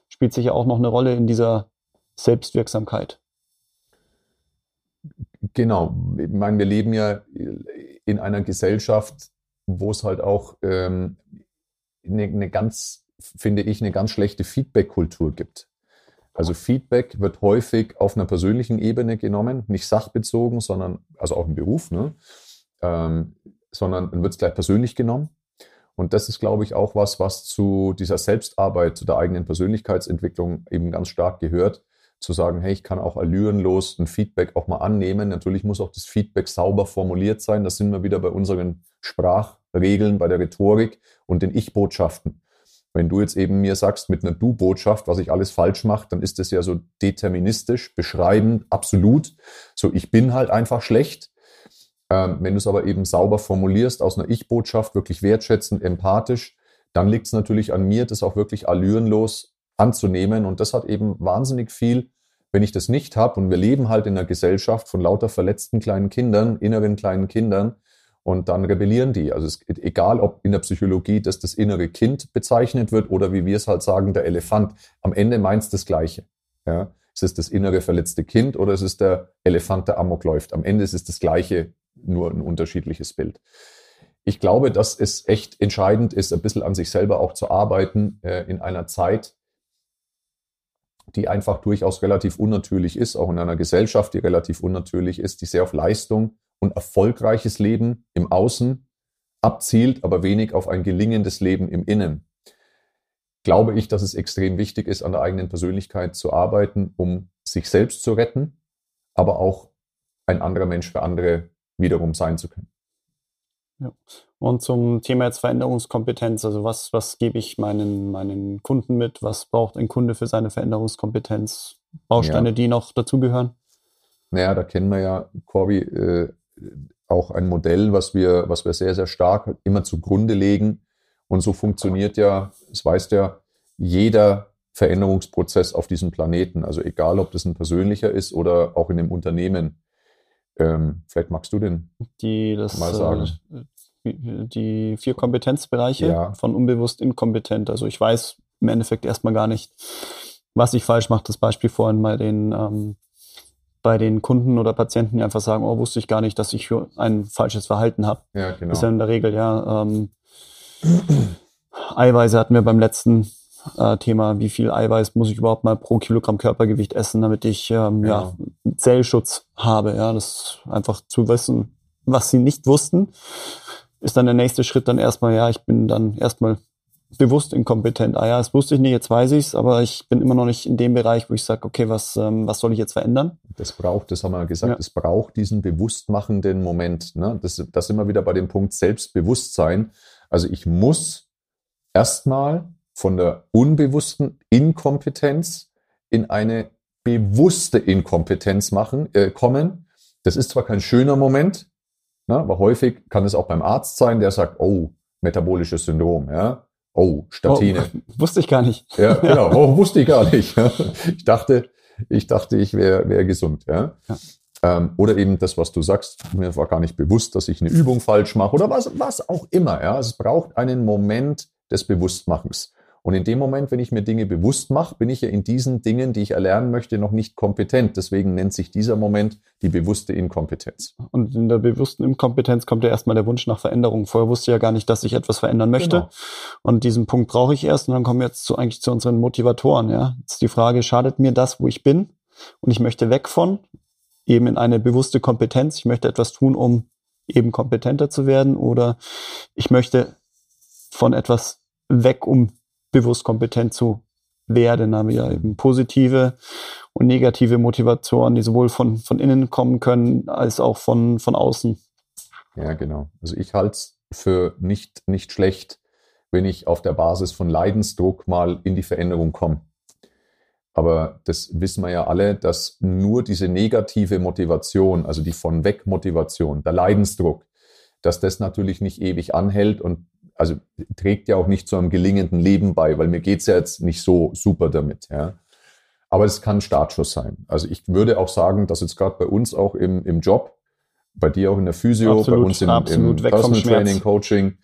spielt sicher auch noch eine Rolle in dieser Selbstwirksamkeit. Genau. Ich meine, wir leben ja in einer Gesellschaft, wo es halt auch ähm, eine, eine ganz, finde ich, eine ganz schlechte Feedback-Kultur gibt. Also Feedback wird häufig auf einer persönlichen Ebene genommen, nicht sachbezogen, sondern, also auch im Beruf, ne? Ähm, sondern dann wird es gleich persönlich genommen. Und das ist, glaube ich, auch was, was zu dieser Selbstarbeit, zu der eigenen Persönlichkeitsentwicklung eben ganz stark gehört, zu sagen, hey, ich kann auch allürenlos ein Feedback auch mal annehmen. Natürlich muss auch das Feedback sauber formuliert sein. Das sind wir wieder bei unseren Sprachregeln, bei der Rhetorik und den Ich-Botschaften. Wenn du jetzt eben mir sagst mit einer Du-Botschaft, was ich alles falsch mache, dann ist das ja so deterministisch, beschreibend, absolut. So, ich bin halt einfach schlecht. Ähm, wenn du es aber eben sauber formulierst, aus einer Ich-Botschaft, wirklich wertschätzend, empathisch, dann liegt es natürlich an mir, das auch wirklich allürenlos anzunehmen. Und das hat eben wahnsinnig viel, wenn ich das nicht habe. Und wir leben halt in einer Gesellschaft von lauter verletzten kleinen Kindern, inneren kleinen Kindern. Und dann rebellieren die. Also es, egal, ob in der Psychologie das das innere Kind bezeichnet wird oder wie wir es halt sagen, der Elefant. Am Ende meint es das Gleiche. Ja? Ist es das innere verletzte Kind oder ist es der Elefant, der Amok läuft? Am Ende ist es das Gleiche, nur ein unterschiedliches Bild. Ich glaube, dass es echt entscheidend ist, ein bisschen an sich selber auch zu arbeiten äh, in einer Zeit, die einfach durchaus relativ unnatürlich ist, auch in einer Gesellschaft, die relativ unnatürlich ist, die sehr auf Leistung und erfolgreiches Leben im Außen abzielt, aber wenig auf ein gelingendes Leben im Innen. Glaube ich, dass es extrem wichtig ist, an der eigenen Persönlichkeit zu arbeiten, um sich selbst zu retten, aber auch ein anderer Mensch für andere wiederum sein zu können. Ja. Und zum Thema jetzt Veränderungskompetenz, also was, was gebe ich meinen, meinen Kunden mit? Was braucht ein Kunde für seine Veränderungskompetenz? Bausteine, ja. die noch dazugehören? Naja, da kennen wir ja, Corby, äh, auch ein Modell, was wir, was wir sehr, sehr stark immer zugrunde legen. Und so funktioniert ja, es weiß ja, jeder Veränderungsprozess auf diesem Planeten. Also egal, ob das ein persönlicher ist oder auch in einem Unternehmen. Ähm, vielleicht magst du den die, das, mal sagen. Äh, die vier Kompetenzbereiche ja. von unbewusst inkompetent. Also ich weiß im Endeffekt erstmal gar nicht, was ich falsch mache. Das Beispiel vorhin bei den, ähm, bei den Kunden oder Patienten, die einfach sagen, oh, wusste ich gar nicht, dass ich ein falsches Verhalten habe. Ja, genau. Ist ja in der Regel, ja. Ähm, [clears throat] Eiweiße hatten wir beim letzten äh, Thema, wie viel Eiweiß muss ich überhaupt mal pro Kilogramm Körpergewicht essen, damit ich ähm, genau. ja, Zellschutz habe. Ja, das einfach zu wissen, was sie nicht wussten ist dann der nächste Schritt dann erstmal, ja, ich bin dann erstmal bewusst inkompetent. Ah ja, das wusste ich nicht, jetzt weiß ich es, aber ich bin immer noch nicht in dem Bereich, wo ich sage, okay, was, ähm, was soll ich jetzt verändern? Das braucht, das haben wir gesagt, ja. es braucht diesen bewusstmachenden Moment. Ne? Das, das immer wieder bei dem Punkt Selbstbewusstsein. Also ich muss erstmal von der unbewussten Inkompetenz in eine bewusste Inkompetenz machen, äh, kommen. Das ist zwar kein schöner Moment, Ne? Aber häufig kann es auch beim Arzt sein, der sagt, oh, metabolisches Syndrom, ja. Oh, Statine. Oh, [laughs] wusste ich gar nicht. Ja, genau. [laughs] Oh, wusste ich gar nicht. Ich dachte, ich dachte, ich wäre wär gesund, ja. ja. Ähm, oder eben das, was du sagst, mir war gar nicht bewusst, dass ich eine Übung falsch mache oder was, was auch immer, ja. Es braucht einen Moment des Bewusstmachens. Und in dem Moment, wenn ich mir Dinge bewusst mache, bin ich ja in diesen Dingen, die ich erlernen möchte, noch nicht kompetent. Deswegen nennt sich dieser Moment die bewusste Inkompetenz. Und in der bewussten Inkompetenz kommt ja erstmal der Wunsch nach Veränderung. Vorher wusste ich ja gar nicht, dass ich etwas verändern möchte. Genau. Und diesen Punkt brauche ich erst. Und dann kommen wir jetzt zu, eigentlich zu unseren Motivatoren. Ja, jetzt die Frage: Schadet mir das, wo ich bin? Und ich möchte weg von eben in eine bewusste Kompetenz. Ich möchte etwas tun, um eben kompetenter zu werden. Oder ich möchte von etwas weg, um bewusst kompetent zu werden. Da haben wir eben positive und negative Motivationen, die sowohl von, von innen kommen können, als auch von, von außen. Ja, genau. Also ich halte es für nicht, nicht schlecht, wenn ich auf der Basis von Leidensdruck mal in die Veränderung komme. Aber das wissen wir ja alle, dass nur diese negative Motivation, also die von weg Motivation, der Leidensdruck, dass das natürlich nicht ewig anhält und also trägt ja auch nicht zu einem gelingenden Leben bei, weil mir geht's ja jetzt nicht so super damit. Ja. Aber es kann Startschuss sein. Also ich würde auch sagen, dass jetzt gerade bei uns auch im, im Job, bei dir auch in der Physio, absolut, bei uns im, im Personal Training, Coaching,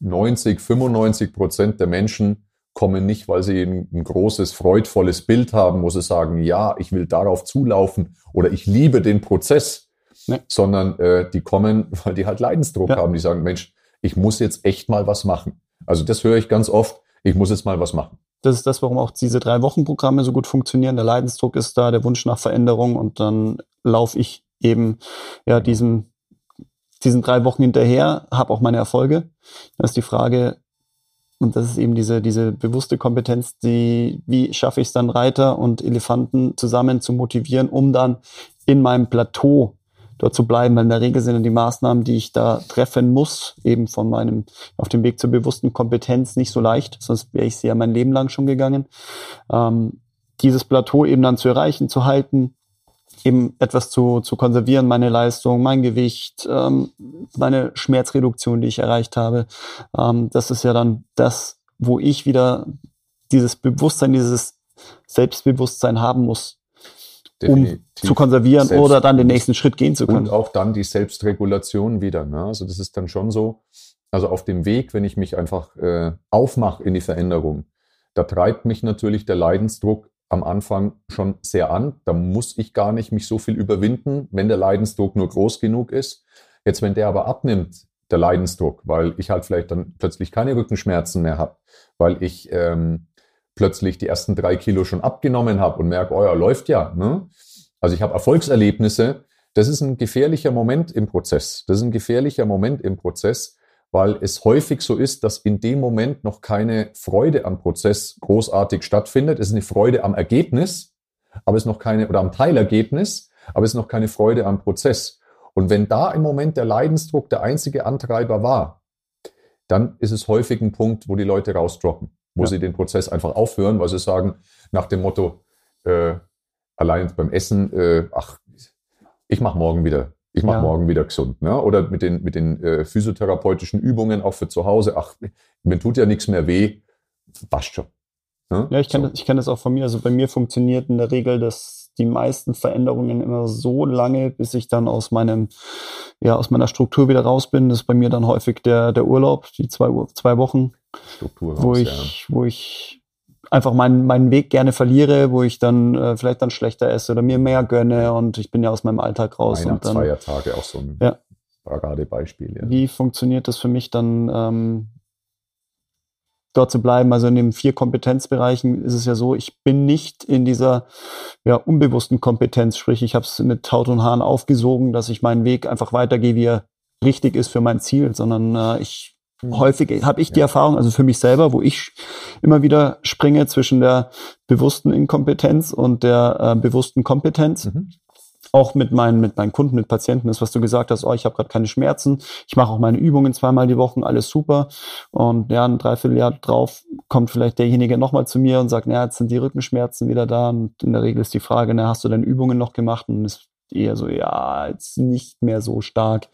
90, 95 Prozent der Menschen kommen nicht, weil sie ein, ein, großes, freudvolles Bild haben, wo sie sagen, ja, ich will darauf zulaufen oder ich liebe den Prozess, nee. sondern äh, die kommen, weil die halt Leidensdruck ja. haben. Die sagen, Mensch, ich muss jetzt echt mal was machen. Also das höre ich ganz oft, ich muss jetzt mal was machen. Das ist das, warum auch diese drei Wochen Programme so gut funktionieren. Der Leidensdruck ist da, der Wunsch nach Veränderung und dann laufe ich eben ja diesen diesen drei Wochen hinterher, habe auch meine Erfolge. Das ist die Frage, und das ist eben diese, diese bewusste Kompetenz, die, wie schaffe ich es dann, Reiter und Elefanten zusammen zu motivieren, um dann in meinem Plateau dort zu bleiben, weil in der Regel sind die Maßnahmen, die ich da treffen muss, eben von meinem, auf dem Weg zur bewussten Kompetenz nicht so leicht, sonst wäre ich sie ja mein Leben lang schon gegangen. Ähm, dieses Plateau eben dann zu erreichen, zu halten, eben etwas zu, zu konservieren, meine Leistung, mein Gewicht, ähm, meine Schmerzreduktion, die ich erreicht habe. Ähm, das ist ja dann das, wo ich wieder dieses Bewusstsein, dieses Selbstbewusstsein haben muss, Definitiv. um zu konservieren Selbst oder dann den nächsten Schritt gehen zu können. Und auch dann die Selbstregulation wieder. Ne? Also das ist dann schon so, also auf dem Weg, wenn ich mich einfach äh, aufmache in die Veränderung, da treibt mich natürlich der Leidensdruck am Anfang schon sehr an. Da muss ich gar nicht mich so viel überwinden, wenn der Leidensdruck nur groß genug ist. Jetzt, wenn der aber abnimmt, der Leidensdruck, weil ich halt vielleicht dann plötzlich keine Rückenschmerzen mehr habe, weil ich ähm, plötzlich die ersten drei Kilo schon abgenommen habe und merke, oh ja, läuft ja. Ne? Also ich habe Erfolgserlebnisse. Das ist ein gefährlicher Moment im Prozess. Das ist ein gefährlicher Moment im Prozess, weil es häufig so ist, dass in dem Moment noch keine Freude am Prozess großartig stattfindet. Es ist eine Freude am Ergebnis, aber es ist noch keine, oder am Teilergebnis, aber es ist noch keine Freude am Prozess. Und wenn da im Moment der Leidensdruck der einzige Antreiber war, dann ist es häufig ein Punkt, wo die Leute rausdroppen, wo ja. sie den Prozess einfach aufhören, weil sie sagen, nach dem Motto, äh, allein beim Essen, äh, ach, ich mache morgen wieder, ich mache ja. morgen wieder gesund. Ne? Oder mit den, mit den äh, physiotherapeutischen Übungen auch für zu Hause, ach, mir tut ja nichts mehr weh, passt schon. Ne? Ja, ich kenne so. das, ich kenn das auch von mir. Also bei mir funktioniert in der Regel das die meisten Veränderungen immer so lange, bis ich dann aus meinem, ja, aus meiner Struktur wieder raus bin. Das ist bei mir dann häufig der, der Urlaub, die zwei, zwei Wochen, Struktur raus, wo ich, ja. wo ich einfach meinen, meinen Weg gerne verliere, wo ich dann äh, vielleicht dann schlechter esse oder mir mehr gönne und ich bin ja aus meinem Alltag raus. Weihnachts und dann, Feiertage auch so ein ja. Paradebeispiel. Ja. Wie funktioniert das für mich dann? Ähm, dort zu bleiben. Also in den vier Kompetenzbereichen ist es ja so, ich bin nicht in dieser ja, unbewussten Kompetenz, sprich ich habe es mit Haut und Haaren aufgesogen, dass ich meinen Weg einfach weitergehe, wie er richtig ist für mein Ziel, sondern äh, ich. Häufig habe ich die Erfahrung, also für mich selber, wo ich immer wieder springe zwischen der bewussten Inkompetenz und der äh, bewussten Kompetenz. Mhm auch mit meinen, mit meinen Kunden, mit Patienten ist, was du gesagt hast, oh, ich habe gerade keine Schmerzen, ich mache auch meine Übungen zweimal die Woche, alles super. Und ja, ein Dreivierteljahr drauf kommt vielleicht derjenige nochmal zu mir und sagt, ja, jetzt sind die Rückenschmerzen wieder da. Und in der Regel ist die Frage, na, hast du deine Übungen noch gemacht? Und ist eher so, ja, jetzt nicht mehr so stark.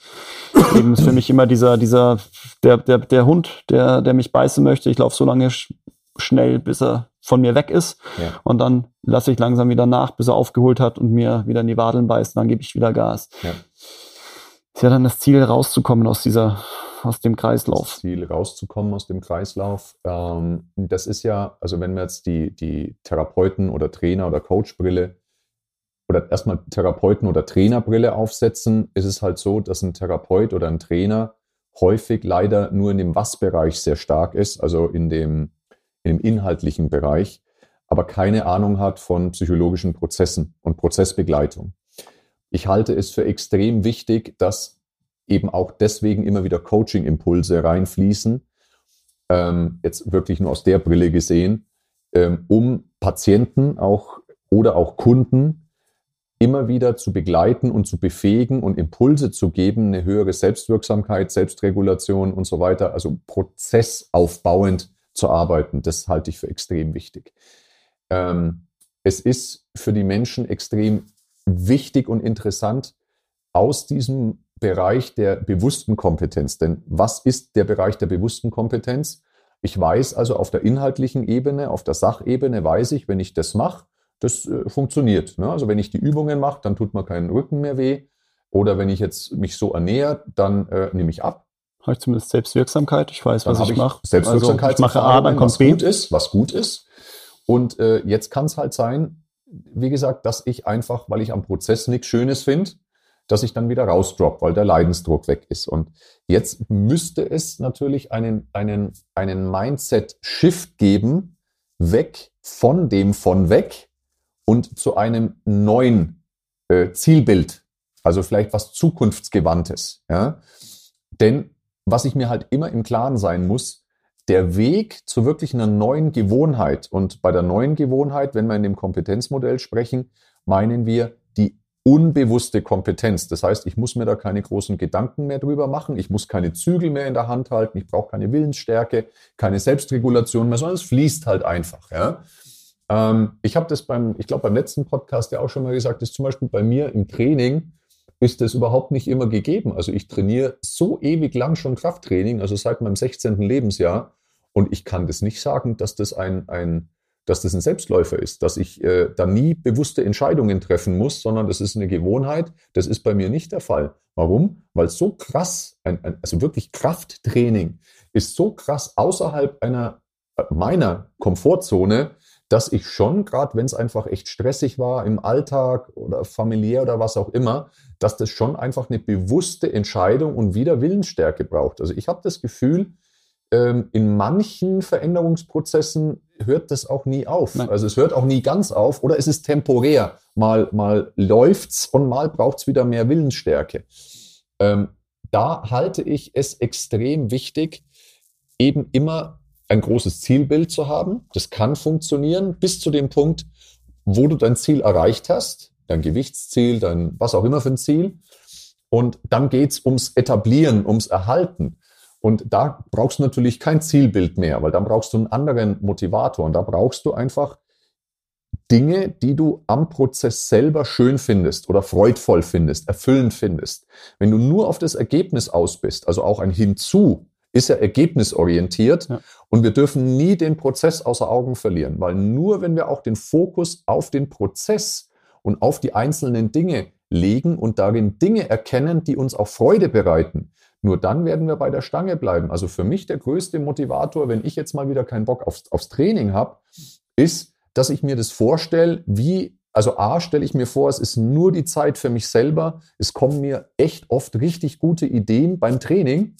Eben ist für mich immer dieser, dieser, der, der, der Hund, der, der mich beißen möchte. Ich laufe so lange schnell, bis er von mir weg ist. Ja. Und dann lasse ich langsam wieder nach, bis er aufgeholt hat und mir wieder in die Wadeln beißt. Und dann gebe ich wieder Gas. Ja. Ist ja dann das Ziel, rauszukommen aus dieser, aus dem Kreislauf. Das Ziel, rauszukommen aus dem Kreislauf. Ähm, das ist ja, also wenn wir jetzt die, die Therapeuten- oder Trainer- oder Coachbrille oder erstmal Therapeuten- oder Trainerbrille aufsetzen, ist es halt so, dass ein Therapeut oder ein Trainer häufig leider nur in dem Was-Bereich sehr stark ist, also in dem im inhaltlichen Bereich, aber keine Ahnung hat von psychologischen Prozessen und Prozessbegleitung. Ich halte es für extrem wichtig, dass eben auch deswegen immer wieder Coaching-Impulse reinfließen, ähm, jetzt wirklich nur aus der Brille gesehen, ähm, um Patienten auch oder auch Kunden immer wieder zu begleiten und zu befähigen und Impulse zu geben, eine höhere Selbstwirksamkeit, Selbstregulation und so weiter, also prozessaufbauend zu arbeiten. Das halte ich für extrem wichtig. Ähm, es ist für die Menschen extrem wichtig und interessant, aus diesem Bereich der bewussten Kompetenz. Denn was ist der Bereich der bewussten Kompetenz? Ich weiß also auf der inhaltlichen Ebene, auf der Sachebene weiß ich, wenn ich das mache, das äh, funktioniert. Ne? Also wenn ich die Übungen mache, dann tut mir keinen Rücken mehr weh. Oder wenn ich jetzt mich so ernähre, dann äh, nehme ich ab habe ich zumindest Selbstwirksamkeit. Ich weiß, dann was ich, ich mache. Selbstwirksamkeit. Also ich mache A, dann kommt was B. Gut ist, was gut ist. Und äh, jetzt kann es halt sein, wie gesagt, dass ich einfach, weil ich am Prozess nichts Schönes finde, dass ich dann wieder rausdrop, weil der Leidensdruck weg ist. Und jetzt müsste es natürlich einen, einen, einen Mindset-Shift geben, weg von dem von weg und zu einem neuen äh, Zielbild. Also vielleicht was Zukunftsgewandtes. Ja? Denn was ich mir halt immer im Klaren sein muss, der Weg zu wirklich einer neuen Gewohnheit. Und bei der neuen Gewohnheit, wenn wir in dem Kompetenzmodell sprechen, meinen wir die unbewusste Kompetenz. Das heißt, ich muss mir da keine großen Gedanken mehr drüber machen. Ich muss keine Zügel mehr in der Hand halten. Ich brauche keine Willensstärke, keine Selbstregulation mehr, sondern es fließt halt einfach. Ja? Ähm, ich habe das beim, ich glaube, beim letzten Podcast ja auch schon mal gesagt, ist zum Beispiel bei mir im Training ist das überhaupt nicht immer gegeben. Also ich trainiere so ewig lang schon Krafttraining, also seit meinem 16. Lebensjahr. Und ich kann das nicht sagen, dass das ein, ein, dass das ein Selbstläufer ist, dass ich äh, da nie bewusste Entscheidungen treffen muss, sondern das ist eine Gewohnheit. Das ist bei mir nicht der Fall. Warum? Weil so krass, ein, ein, also wirklich Krafttraining ist so krass außerhalb einer äh, meiner Komfortzone, dass ich schon, gerade wenn es einfach echt stressig war im Alltag oder familiär oder was auch immer, dass das schon einfach eine bewusste Entscheidung und wieder Willensstärke braucht. Also ich habe das Gefühl, ähm, in manchen Veränderungsprozessen hört das auch nie auf. Nein. Also es hört auch nie ganz auf oder es ist temporär. Mal, mal läuft's und mal braucht's wieder mehr Willensstärke. Ähm, da halte ich es extrem wichtig, eben immer ein großes Zielbild zu haben. Das kann funktionieren bis zu dem Punkt, wo du dein Ziel erreicht hast, dein Gewichtsziel, dein was auch immer für ein Ziel. Und dann geht's ums Etablieren, ums Erhalten. Und da brauchst du natürlich kein Zielbild mehr, weil dann brauchst du einen anderen Motivator. Und da brauchst du einfach Dinge, die du am Prozess selber schön findest oder freudvoll findest, erfüllend findest. Wenn du nur auf das Ergebnis aus bist, also auch ein Hinzu, ist ja ergebnisorientiert ja. und wir dürfen nie den Prozess außer Augen verlieren, weil nur wenn wir auch den Fokus auf den Prozess und auf die einzelnen Dinge legen und darin Dinge erkennen, die uns auch Freude bereiten, nur dann werden wir bei der Stange bleiben. Also für mich der größte Motivator, wenn ich jetzt mal wieder keinen Bock aufs, aufs Training habe, ist, dass ich mir das vorstelle, wie also A stelle ich mir vor, es ist nur die Zeit für mich selber. Es kommen mir echt oft richtig gute Ideen beim Training.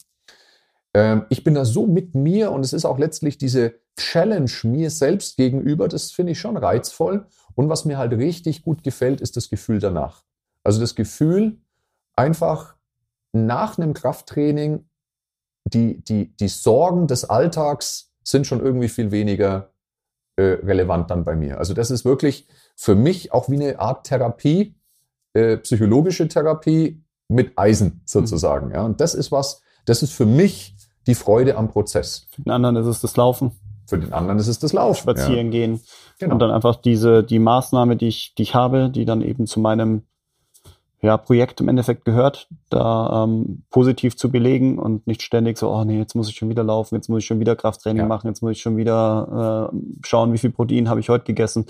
Ähm, ich bin da so mit mir und es ist auch letztlich diese Challenge mir selbst gegenüber, das finde ich schon reizvoll. Und was mir halt richtig gut gefällt, ist das Gefühl danach. Also das Gefühl, einfach nach einem Krafttraining, die, die, die Sorgen des Alltags sind schon irgendwie viel weniger äh, relevant dann bei mir. Also das ist wirklich für mich auch wie eine Art Therapie, äh, psychologische Therapie mit Eisen sozusagen. Mhm. Ja. Und das ist was, das ist für mich die Freude am Prozess. Für den anderen ist es das Laufen. Für den anderen ist es das Laufen. Spazieren ja. gehen. Genau. Und dann einfach diese, die Maßnahme, die ich, die ich habe, die dann eben zu meinem ja, Projekt im Endeffekt gehört, da ähm, positiv zu belegen und nicht ständig so, oh nee, jetzt muss ich schon wieder laufen, jetzt muss ich schon wieder Krafttraining ja. machen, jetzt muss ich schon wieder äh, schauen, wie viel Protein habe ich heute gegessen,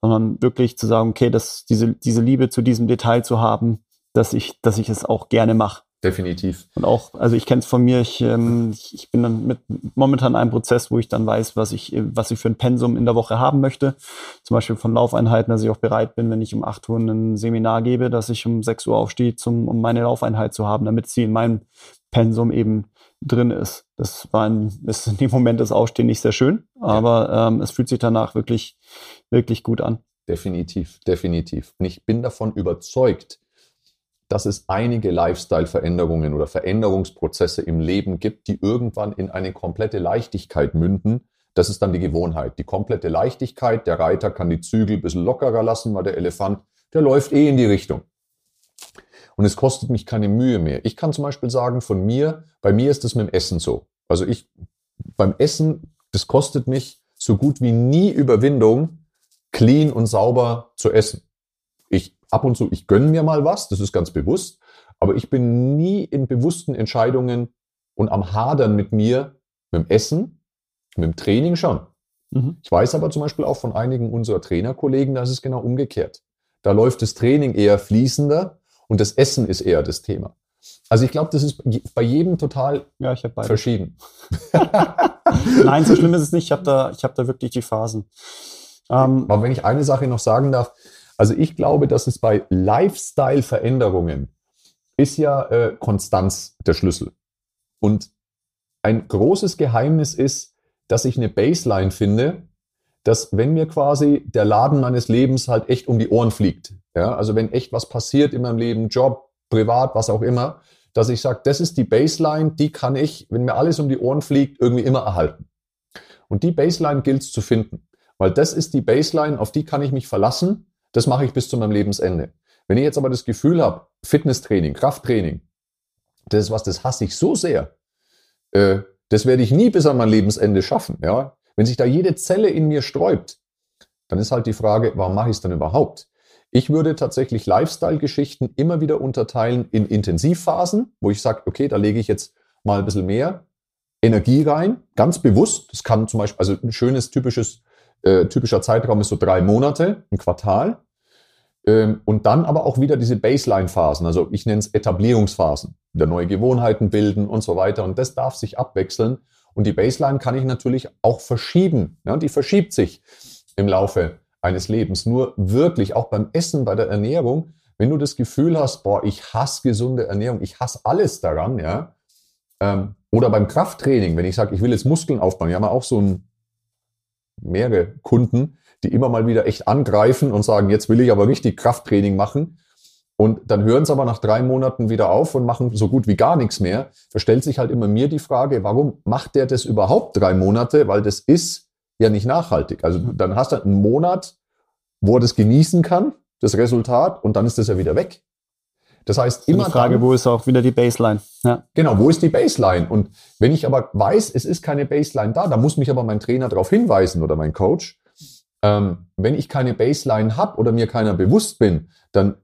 sondern wirklich zu sagen, okay, dass diese, diese Liebe zu diesem Detail zu haben, dass ich, dass ich es auch gerne mache. Definitiv. Und auch, also ich kenne es von mir, ich, ähm, ich bin dann mit momentan in einem Prozess, wo ich dann weiß, was ich, was ich für ein Pensum in der Woche haben möchte. Zum Beispiel von Laufeinheiten, dass ich auch bereit bin, wenn ich um 8 Uhr ein Seminar gebe, dass ich um 6 Uhr aufstehe, zum, um meine Laufeinheit zu haben, damit sie in meinem Pensum eben drin ist. Das war ein, ist in dem Moment das Aufstehen nicht sehr schön, aber ähm, es fühlt sich danach wirklich, wirklich gut an. Definitiv, definitiv. Und ich bin davon überzeugt, dass es einige Lifestyle-Veränderungen oder Veränderungsprozesse im Leben gibt, die irgendwann in eine komplette Leichtigkeit münden. Das ist dann die Gewohnheit. Die komplette Leichtigkeit. Der Reiter kann die Zügel ein bisschen lockerer lassen, weil der Elefant, der läuft eh in die Richtung. Und es kostet mich keine Mühe mehr. Ich kann zum Beispiel sagen, von mir, bei mir ist es mit dem Essen so. Also ich, beim Essen, das kostet mich so gut wie nie Überwindung, clean und sauber zu essen. Ich ab und zu, ich gönne mir mal was, das ist ganz bewusst, aber ich bin nie in bewussten Entscheidungen und am Hadern mit mir, mit dem Essen, mit dem Training schon. Mhm. Ich weiß aber zum Beispiel auch von einigen unserer Trainerkollegen, da ist es genau umgekehrt. Da läuft das Training eher fließender und das Essen ist eher das Thema. Also ich glaube, das ist bei jedem total ja, verschieden. [laughs] Nein, so schlimm ist es nicht. Ich habe da, ich hab da wirklich die Phasen. Ähm, aber wenn ich eine Sache noch sagen darf, also ich glaube, dass es bei Lifestyle-Veränderungen ist ja äh, Konstanz der Schlüssel. Und ein großes Geheimnis ist, dass ich eine Baseline finde, dass wenn mir quasi der Laden meines Lebens halt echt um die Ohren fliegt, ja, also wenn echt was passiert in meinem Leben, Job, privat, was auch immer, dass ich sage, das ist die Baseline, die kann ich, wenn mir alles um die Ohren fliegt, irgendwie immer erhalten. Und die Baseline gilt es zu finden, weil das ist die Baseline, auf die kann ich mich verlassen das mache ich bis zu meinem Lebensende. Wenn ich jetzt aber das Gefühl habe, Fitnesstraining, Krafttraining, das ist was, das hasse ich so sehr, äh, das werde ich nie bis an mein Lebensende schaffen. Ja? Wenn sich da jede Zelle in mir sträubt, dann ist halt die Frage, warum mache ich es dann überhaupt? Ich würde tatsächlich Lifestyle-Geschichten immer wieder unterteilen in Intensivphasen, wo ich sage, okay, da lege ich jetzt mal ein bisschen mehr Energie rein, ganz bewusst. Das kann zum Beispiel, also ein schönes, typisches äh, typischer Zeitraum ist so drei Monate, ein Quartal. Ähm, und dann aber auch wieder diese Baseline-Phasen, also ich nenne es Etablierungsphasen, wieder neue Gewohnheiten bilden und so weiter. Und das darf sich abwechseln. Und die Baseline kann ich natürlich auch verschieben. Ja, die verschiebt sich. im Laufe eines Lebens. Nur wirklich, auch beim Essen, bei der Ernährung, wenn du das Gefühl hast, boah, ich hasse gesunde Ernährung, ich hasse alles daran, ja, ähm, oder beim Krafttraining, wenn ich sage, ich will jetzt Muskeln aufbauen, wir haben auch so ein, mehrere Kunden, die immer mal wieder echt angreifen und sagen, jetzt will ich aber richtig Krafttraining machen. Und dann hören sie aber nach drei Monaten wieder auf und machen so gut wie gar nichts mehr. Da stellt sich halt immer mir die Frage, warum macht der das überhaupt drei Monate? Weil das ist ja nicht nachhaltig. Also dann hast du einen Monat, wo er das genießen kann, das Resultat, und dann ist das ja wieder weg. Das heißt, immer. Die Frage, dann, wo ist auch wieder die Baseline? Ja. Genau, wo ist die Baseline? Und wenn ich aber weiß, es ist keine Baseline da, da muss mich aber mein Trainer darauf hinweisen oder mein Coach. Ähm, wenn ich keine Baseline habe oder mir keiner bewusst bin, dann,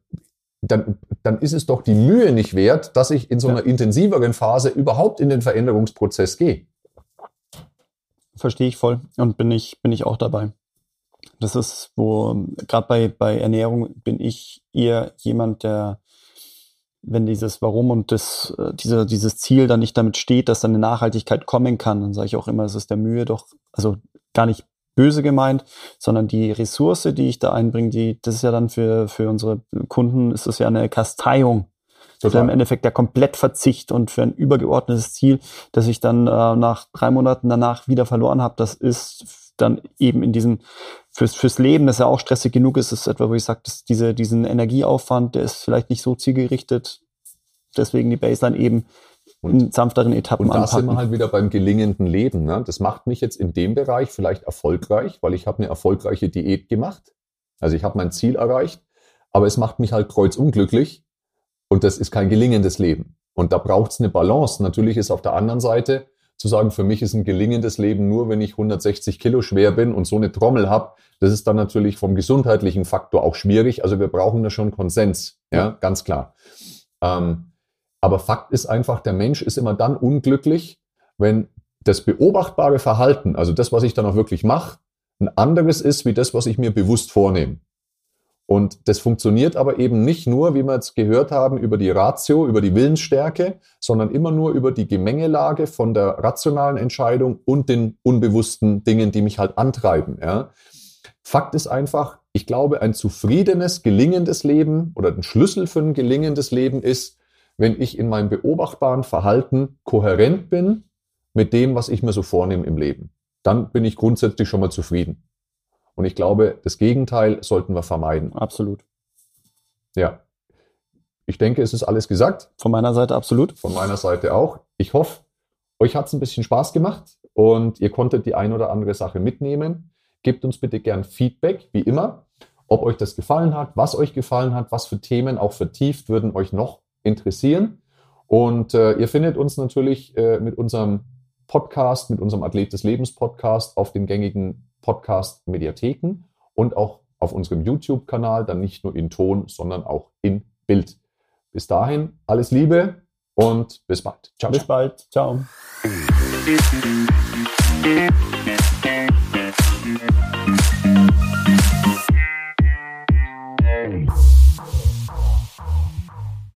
dann, dann ist es doch die Mühe nicht wert, dass ich in so einer ja. intensiveren Phase überhaupt in den Veränderungsprozess gehe. Verstehe ich voll und bin ich, bin ich auch dabei. Das ist, wo gerade bei, bei Ernährung bin ich eher jemand, der wenn dieses Warum und das, äh, diese, dieses Ziel dann nicht damit steht, dass dann eine Nachhaltigkeit kommen kann, dann sage ich auch immer, es ist der Mühe doch, also gar nicht böse gemeint, sondern die Ressource, die ich da einbringe, die, das ist ja dann für, für unsere Kunden, ist das ja eine Kasteiung. Das ist ja im Endeffekt der Komplettverzicht und für ein übergeordnetes Ziel, das ich dann äh, nach drei Monaten danach wieder verloren habe, das ist dann eben in diesem fürs, fürs Leben, das ja auch stressig genug ist, ist etwa, wo ich sage, dass diese, diesen Energieaufwand, der ist vielleicht nicht so zielgerichtet. Deswegen die Baseline eben und, in sanfteren Etappen Und da anpacken. sind wir halt wieder beim gelingenden Leben. Ne? Das macht mich jetzt in dem Bereich vielleicht erfolgreich, weil ich habe eine erfolgreiche Diät gemacht. Also ich habe mein Ziel erreicht, aber es macht mich halt kreuzunglücklich und das ist kein gelingendes Leben. Und da braucht es eine Balance. Natürlich ist auf der anderen Seite zu sagen, für mich ist ein gelingendes Leben nur, wenn ich 160 Kilo schwer bin und so eine Trommel habe. Das ist dann natürlich vom gesundheitlichen Faktor auch schwierig. Also wir brauchen da schon Konsens, ja, ganz klar. Ähm, aber Fakt ist einfach, der Mensch ist immer dann unglücklich, wenn das beobachtbare Verhalten, also das, was ich dann auch wirklich mache, ein anderes ist wie das, was ich mir bewusst vornehme. Und das funktioniert aber eben nicht nur, wie wir jetzt gehört haben, über die Ratio, über die Willensstärke, sondern immer nur über die Gemengelage von der rationalen Entscheidung und den unbewussten Dingen, die mich halt antreiben. Ja. Fakt ist einfach, ich glaube, ein zufriedenes, gelingendes Leben oder ein Schlüssel für ein gelingendes Leben ist, wenn ich in meinem beobachtbaren Verhalten kohärent bin mit dem, was ich mir so vornehme im Leben. Dann bin ich grundsätzlich schon mal zufrieden. Und ich glaube, das Gegenteil sollten wir vermeiden. Absolut. Ja. Ich denke, es ist alles gesagt. Von meiner Seite absolut. Von meiner Seite auch. Ich hoffe, euch hat es ein bisschen Spaß gemacht und ihr konntet die ein oder andere Sache mitnehmen. Gebt uns bitte gern Feedback, wie immer, ob euch das gefallen hat, was euch gefallen hat, was für Themen auch vertieft würden euch noch interessieren. Und äh, ihr findet uns natürlich äh, mit unserem Podcast, mit unserem Athlet des Lebens Podcast auf den gängigen Podcast-Mediatheken und auch auf unserem YouTube-Kanal, dann nicht nur in Ton, sondern auch in Bild. Bis dahin, alles Liebe und bis bald. Ciao. Bis ciao. bald. Ciao.